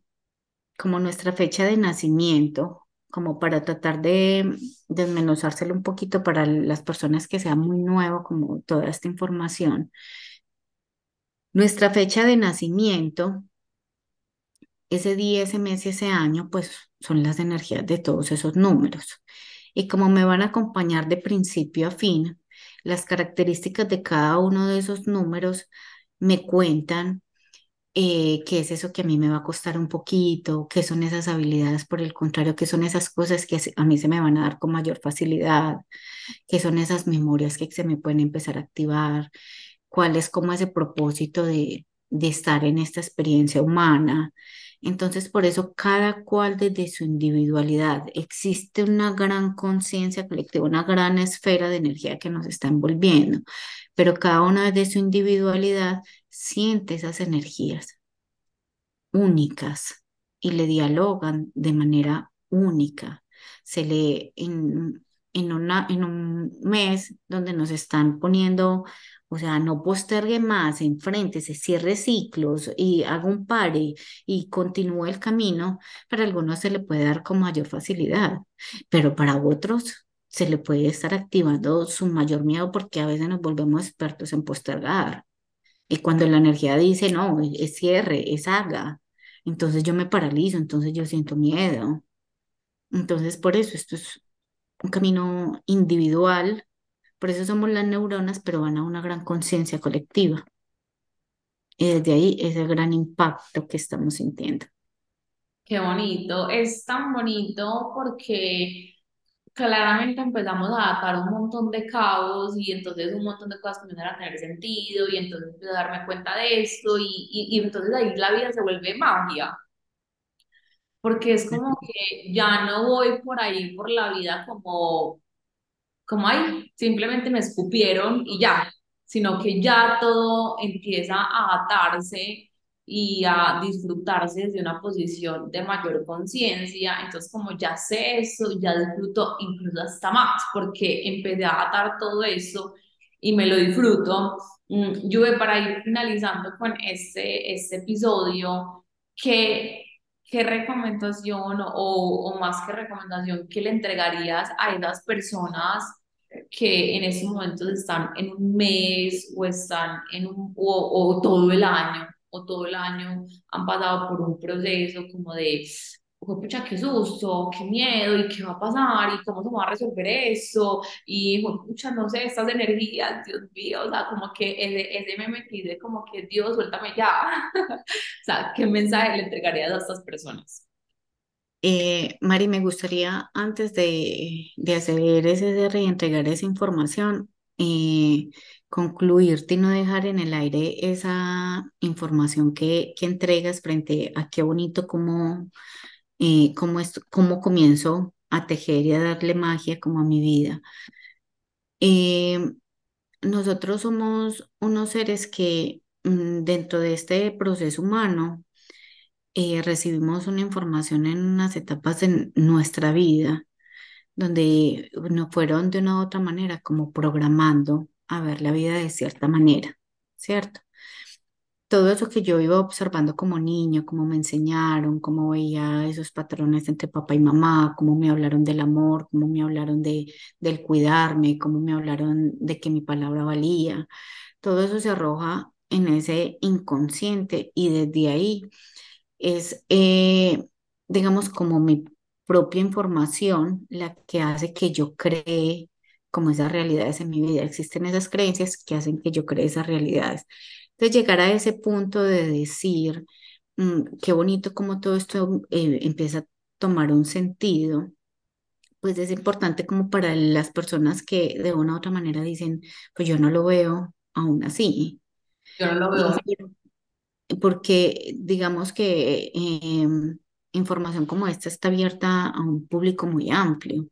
Speaker 2: como nuestra fecha de nacimiento, como para tratar de desmenuzárselo un poquito para las personas que sean muy nuevo, como toda esta información. Nuestra fecha de nacimiento, ese día, ese mes y ese año, pues son las energías de todos esos números. Y como me van a acompañar de principio a fin, las características de cada uno de esos números me cuentan eh, qué es eso que a mí me va a costar un poquito, qué son esas habilidades, por el contrario, qué son esas cosas que a mí se me van a dar con mayor facilidad, qué son esas memorias que se me pueden empezar a activar, cuál es como ese propósito de, de estar en esta experiencia humana. Entonces, por eso cada cual desde su individualidad existe una gran conciencia colectiva, una gran esfera de energía que nos está envolviendo, pero cada una de su individualidad siente esas energías únicas y le dialogan de manera única. Se le en, en, un mes donde nos están poniendo, o sea, no postergue más, enfrente, se cierre ciclos y haga un pare y continúe el camino, para algunos se le puede dar con mayor facilidad, pero para otros se le puede estar activando su mayor miedo porque a veces nos volvemos expertos en postergar. Y cuando la energía dice, no, es cierre, es haga, entonces yo me paralizo, entonces yo siento miedo. Entonces, por eso esto es un camino individual, por eso somos las neuronas, pero van a una gran conciencia colectiva. Y desde ahí ese gran impacto que estamos sintiendo.
Speaker 1: Qué bonito, es tan bonito porque claramente empezamos a atar un montón de cabos y entonces un montón de cosas comienzan a tener sentido y entonces empiezo a darme cuenta de esto y, y, y entonces ahí la vida se vuelve magia, porque es como que ya no voy por ahí por la vida como como ahí, simplemente me escupieron y ya, sino que ya todo empieza a atarse y a disfrutarse desde una posición de mayor conciencia. Entonces, como ya sé eso, ya disfruto incluso hasta más, porque empecé a atar todo eso y me lo disfruto. Mm, yo voy para ir finalizando con este, este episodio, que ¿qué recomendación o, o, más que recomendación que le entregarías a esas personas que en estos momentos están en un mes o están en un, o, o todo el año, o todo el año han pasado por un proceso como de, pucha, qué susto, qué miedo, y qué va a pasar, y cómo se va a resolver eso, y pucha, no sé, estas energías, Dios mío, o sea, como que ese, ese me metí de como que Dios, suéltame ya. *laughs* o sea, ¿qué mensaje le entregarías a estas personas?
Speaker 2: Eh, Mari, me gustaría antes de, de hacer ese cierre y entregar esa información, eh, concluirte y no dejar en el aire esa información que, que entregas frente a qué bonito cómo, cómo, cómo comienzo a tejer y a darle magia como a mi vida. Eh, nosotros somos unos seres que mm, dentro de este proceso humano eh, recibimos una información en unas etapas de nuestra vida donde nos fueron de una u otra manera como programando a ver la vida de cierta manera, ¿cierto? Todo eso que yo iba observando como niño, cómo me enseñaron, cómo veía esos patrones entre papá y mamá, cómo me hablaron del amor, cómo me hablaron de, del cuidarme, cómo me hablaron de que mi palabra valía, todo eso se arroja en ese inconsciente y desde ahí es, eh, digamos, como mi propia información la que hace que yo cree como esas realidades en mi vida. Existen esas creencias que hacen que yo cree esas realidades. Entonces, llegar a ese punto de decir, mm, qué bonito como todo esto eh, empieza a tomar un sentido, pues es importante como para las personas que de una u otra manera dicen, pues yo no lo veo aún así.
Speaker 1: Yo no lo veo.
Speaker 2: porque digamos que em, información como esta está abierta a un público muy amplio.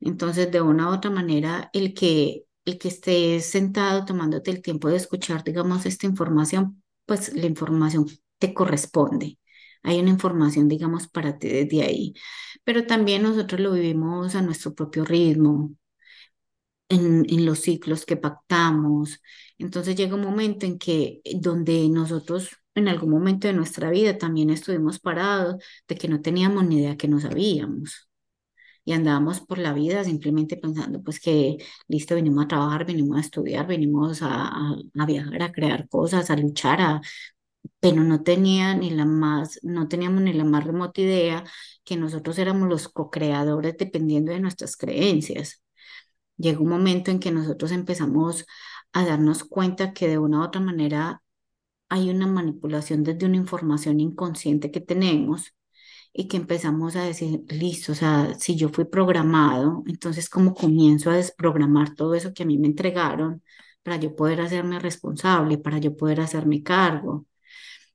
Speaker 2: Entonces, de una u otra manera, el que, el que esté sentado tomándote el tiempo de escuchar, digamos, esta información, pues la información te corresponde. Hay una información, digamos, para ti desde ahí. Pero también nosotros lo vivimos a nuestro propio ritmo en, en los ciclos que pactamos. Entonces llega un momento en que eh, donde nosotros en algún momento de nuestra vida también estuvimos parados de que no teníamos ni idea que no sabíamos. Y andábamos por la vida simplemente pensando pues que listo, venimos a trabajar, venimos a estudiar, venimos a, a, a viajar, a crear cosas, a luchar, a, pero no tenía ni la más, no teníamos ni la más remota idea que nosotros éramos los co-creadores dependiendo de nuestras creencias. Llega un momento en que nosotros empezamos a darnos cuenta que de una u otra manera hay una manipulación desde una información inconsciente que tenemos y que empezamos a decir, listo, o sea, si yo fui programado, entonces cómo comienzo a desprogramar todo eso que a mí me entregaron para yo poder hacerme responsable, para yo poder hacerme cargo.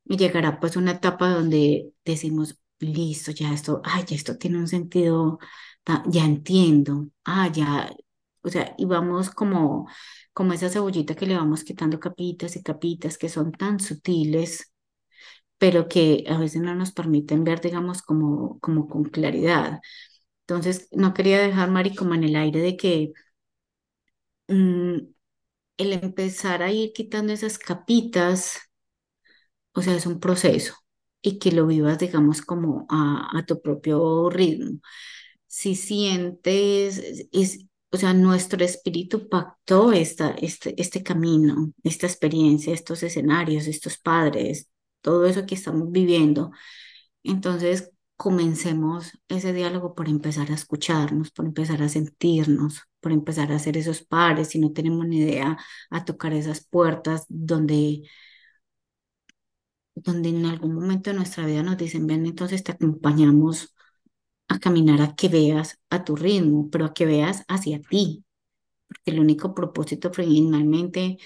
Speaker 2: Y llegará pues una etapa donde decimos, listo, ya esto, ay, ya esto tiene un sentido, ya entiendo, ah, ya, o sea, y vamos como, como esa cebollita que le vamos quitando capitas y capitas que son tan sutiles, pero que a veces no nos permiten ver, digamos, como, como con claridad. Entonces, no quería dejar, Mari, como en el aire de que mm, el empezar a ir quitando esas capitas, o sea, es un proceso y que lo vivas, digamos, como a, a tu propio ritmo. Si sientes, es, o sea, nuestro espíritu pactó esta, este, este camino, esta experiencia, estos escenarios, estos padres, todo eso que estamos viviendo. Entonces, comencemos ese diálogo por empezar a escucharnos, por empezar a sentirnos, por empezar a hacer esos pares, si no tenemos ni idea, a tocar esas puertas donde donde en algún momento de nuestra vida nos dicen, ven, entonces te acompañamos a caminar a que veas a tu ritmo, pero a que veas hacia ti, porque el único propósito finalmente,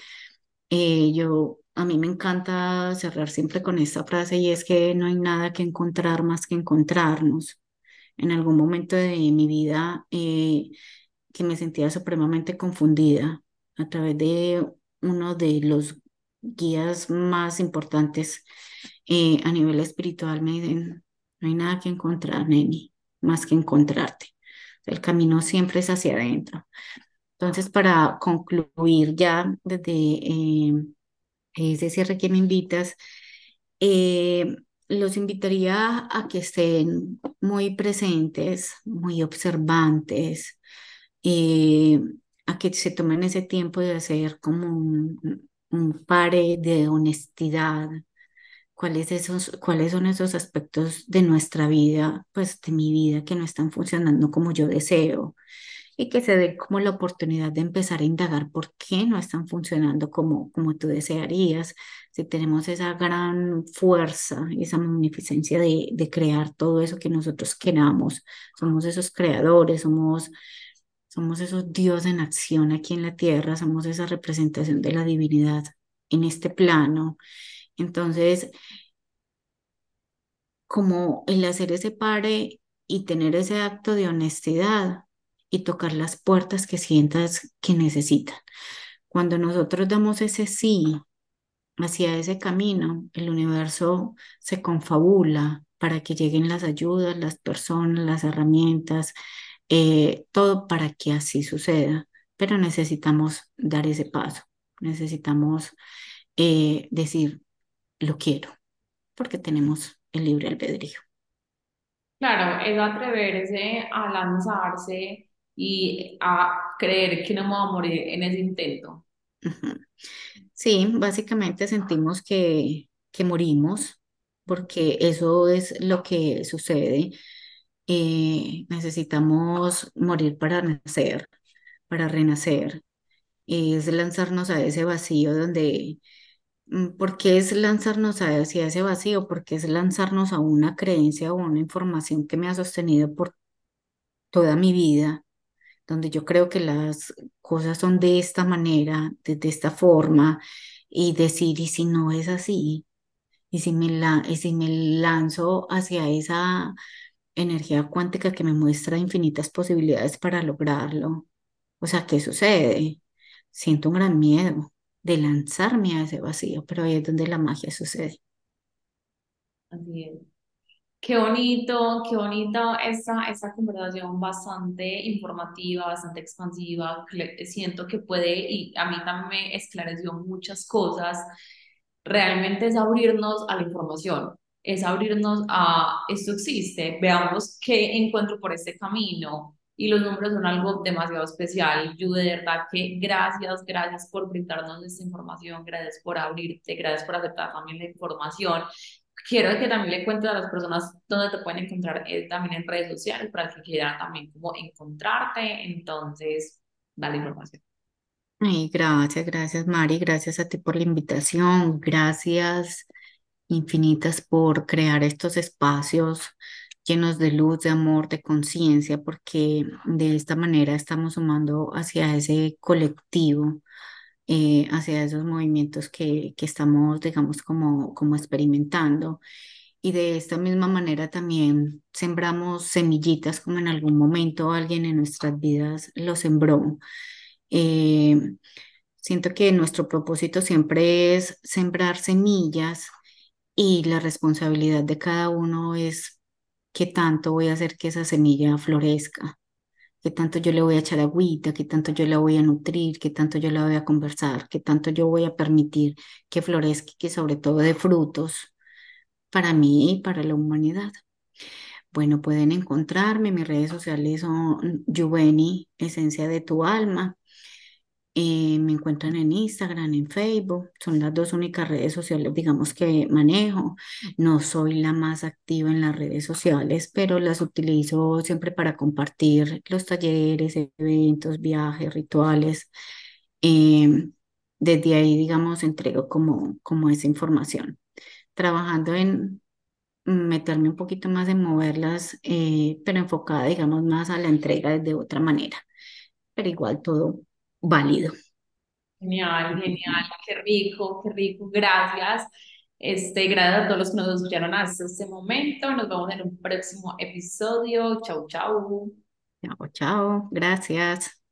Speaker 2: eh, yo, a mí me encanta cerrar siempre con esta frase y es que no hay nada que encontrar más que encontrarnos. En algún momento de mi vida eh, que me sentía supremamente confundida a través de uno de los guías más importantes eh, a nivel espiritual me dicen, no hay nada que encontrar, Neni, más que encontrarte. El camino siempre es hacia adentro. Entonces, para concluir ya desde eh, ese cierre que me invitas, eh, los invitaría a que estén muy presentes, muy observantes, eh, a que se tomen ese tiempo de hacer como un, un de honestidad. Cuáles esos, cuáles son esos aspectos de nuestra vida, pues de mi vida que no están funcionando como yo deseo y que se dé como la oportunidad de empezar a indagar por qué no están funcionando como, como tú desearías, si tenemos esa gran fuerza, esa magnificencia de, de crear todo eso que nosotros queramos, somos esos creadores, somos... Somos esos dioses en acción aquí en la tierra, somos esa representación de la divinidad en este plano. Entonces, como el hacer ese pare y tener ese acto de honestidad y tocar las puertas que sientas que necesitan. Cuando nosotros damos ese sí hacia ese camino, el universo se confabula para que lleguen las ayudas, las personas, las herramientas, eh, todo para que así suceda. pero necesitamos dar ese paso, necesitamos eh, decir, lo quiero, porque tenemos el libre albedrío.
Speaker 1: Claro, es atreverse a lanzarse y a creer que no me voy a morir en ese intento.
Speaker 2: Sí, básicamente sentimos que, que morimos, porque eso es lo que sucede. Eh, necesitamos morir para nacer, para renacer. Es lanzarnos a ese vacío donde, mm, ¿por qué es lanzarnos hacia ese vacío? Porque es lanzarnos a una creencia o una información que me ha sostenido por toda mi vida donde yo creo que las cosas son de esta manera, de, esta forma, y decir, y si no es así, y si me, la, si me lanzo hacia esa energía cuántica que me muestra infinitas posibilidades para lograrlo, o sea, ¿qué sucede? Siento un gran miedo de lanzarme a ese vacío, pero ahí es donde la magia sucede.
Speaker 1: Es. Qué bonito, qué bonita esta, esta conversación bastante informativa, bastante expansiva. Siento que puede, y a mí también me esclareció muchas cosas. Realmente es abrirnos a la información, es abrirnos a esto existe, veamos qué encuentro por este camino. Y los números son algo demasiado especial. Yo de verdad que gracias, gracias por brindarnos esta información, gracias por abrirte, gracias por aceptar también la información quiero que también le cuentes a las personas dónde te pueden encontrar eh, también en redes sociales para que quieran también como encontrarte. Entonces, dale información.
Speaker 2: Ay, gracias, gracias Mari, gracias a ti por la invitación, gracias infinitas por crear estos espacios llenos de luz, de amor, de conciencia, porque de esta manera estamos sumando hacia ese colectivo, eh, hacia esos movimientos que, que estamos, digamos, como, como experimentando. Y de esta misma manera también sembramos semillitas, como en algún momento alguien en nuestras vidas lo sembró. Eh, siento que nuestro propósito siempre es sembrar semillas y la responsabilidad de cada uno es qué tanto voy a hacer que esa semilla florezca, qué tanto yo le voy a echar agüita, qué tanto yo la voy a nutrir, qué tanto yo la voy a conversar, qué tanto yo voy a permitir que florezca que sobre todo dé frutos para mí y para la humanidad. Bueno, pueden encontrarme, mis redes sociales son Yuveni, Esencia de tu Alma. Eh, me encuentran en Instagram, en Facebook, son las dos únicas redes sociales, digamos, que manejo. No soy la más activa en las redes sociales, pero las utilizo siempre para compartir los talleres, eventos, viajes, rituales. Em, desde ahí, digamos, entrego como, como esa información. Trabajando en meterme un poquito más en moverlas, eh, pero enfocada, digamos, más a la entrega de otra manera. Pero igual todo válido.
Speaker 1: Genial, genial, qué rico, qué rico, gracias. Este, gracias a todos los que nos escucharon hasta este momento. Nos vemos en un próximo episodio. Chau, chau.
Speaker 2: Chao, chao, gracias.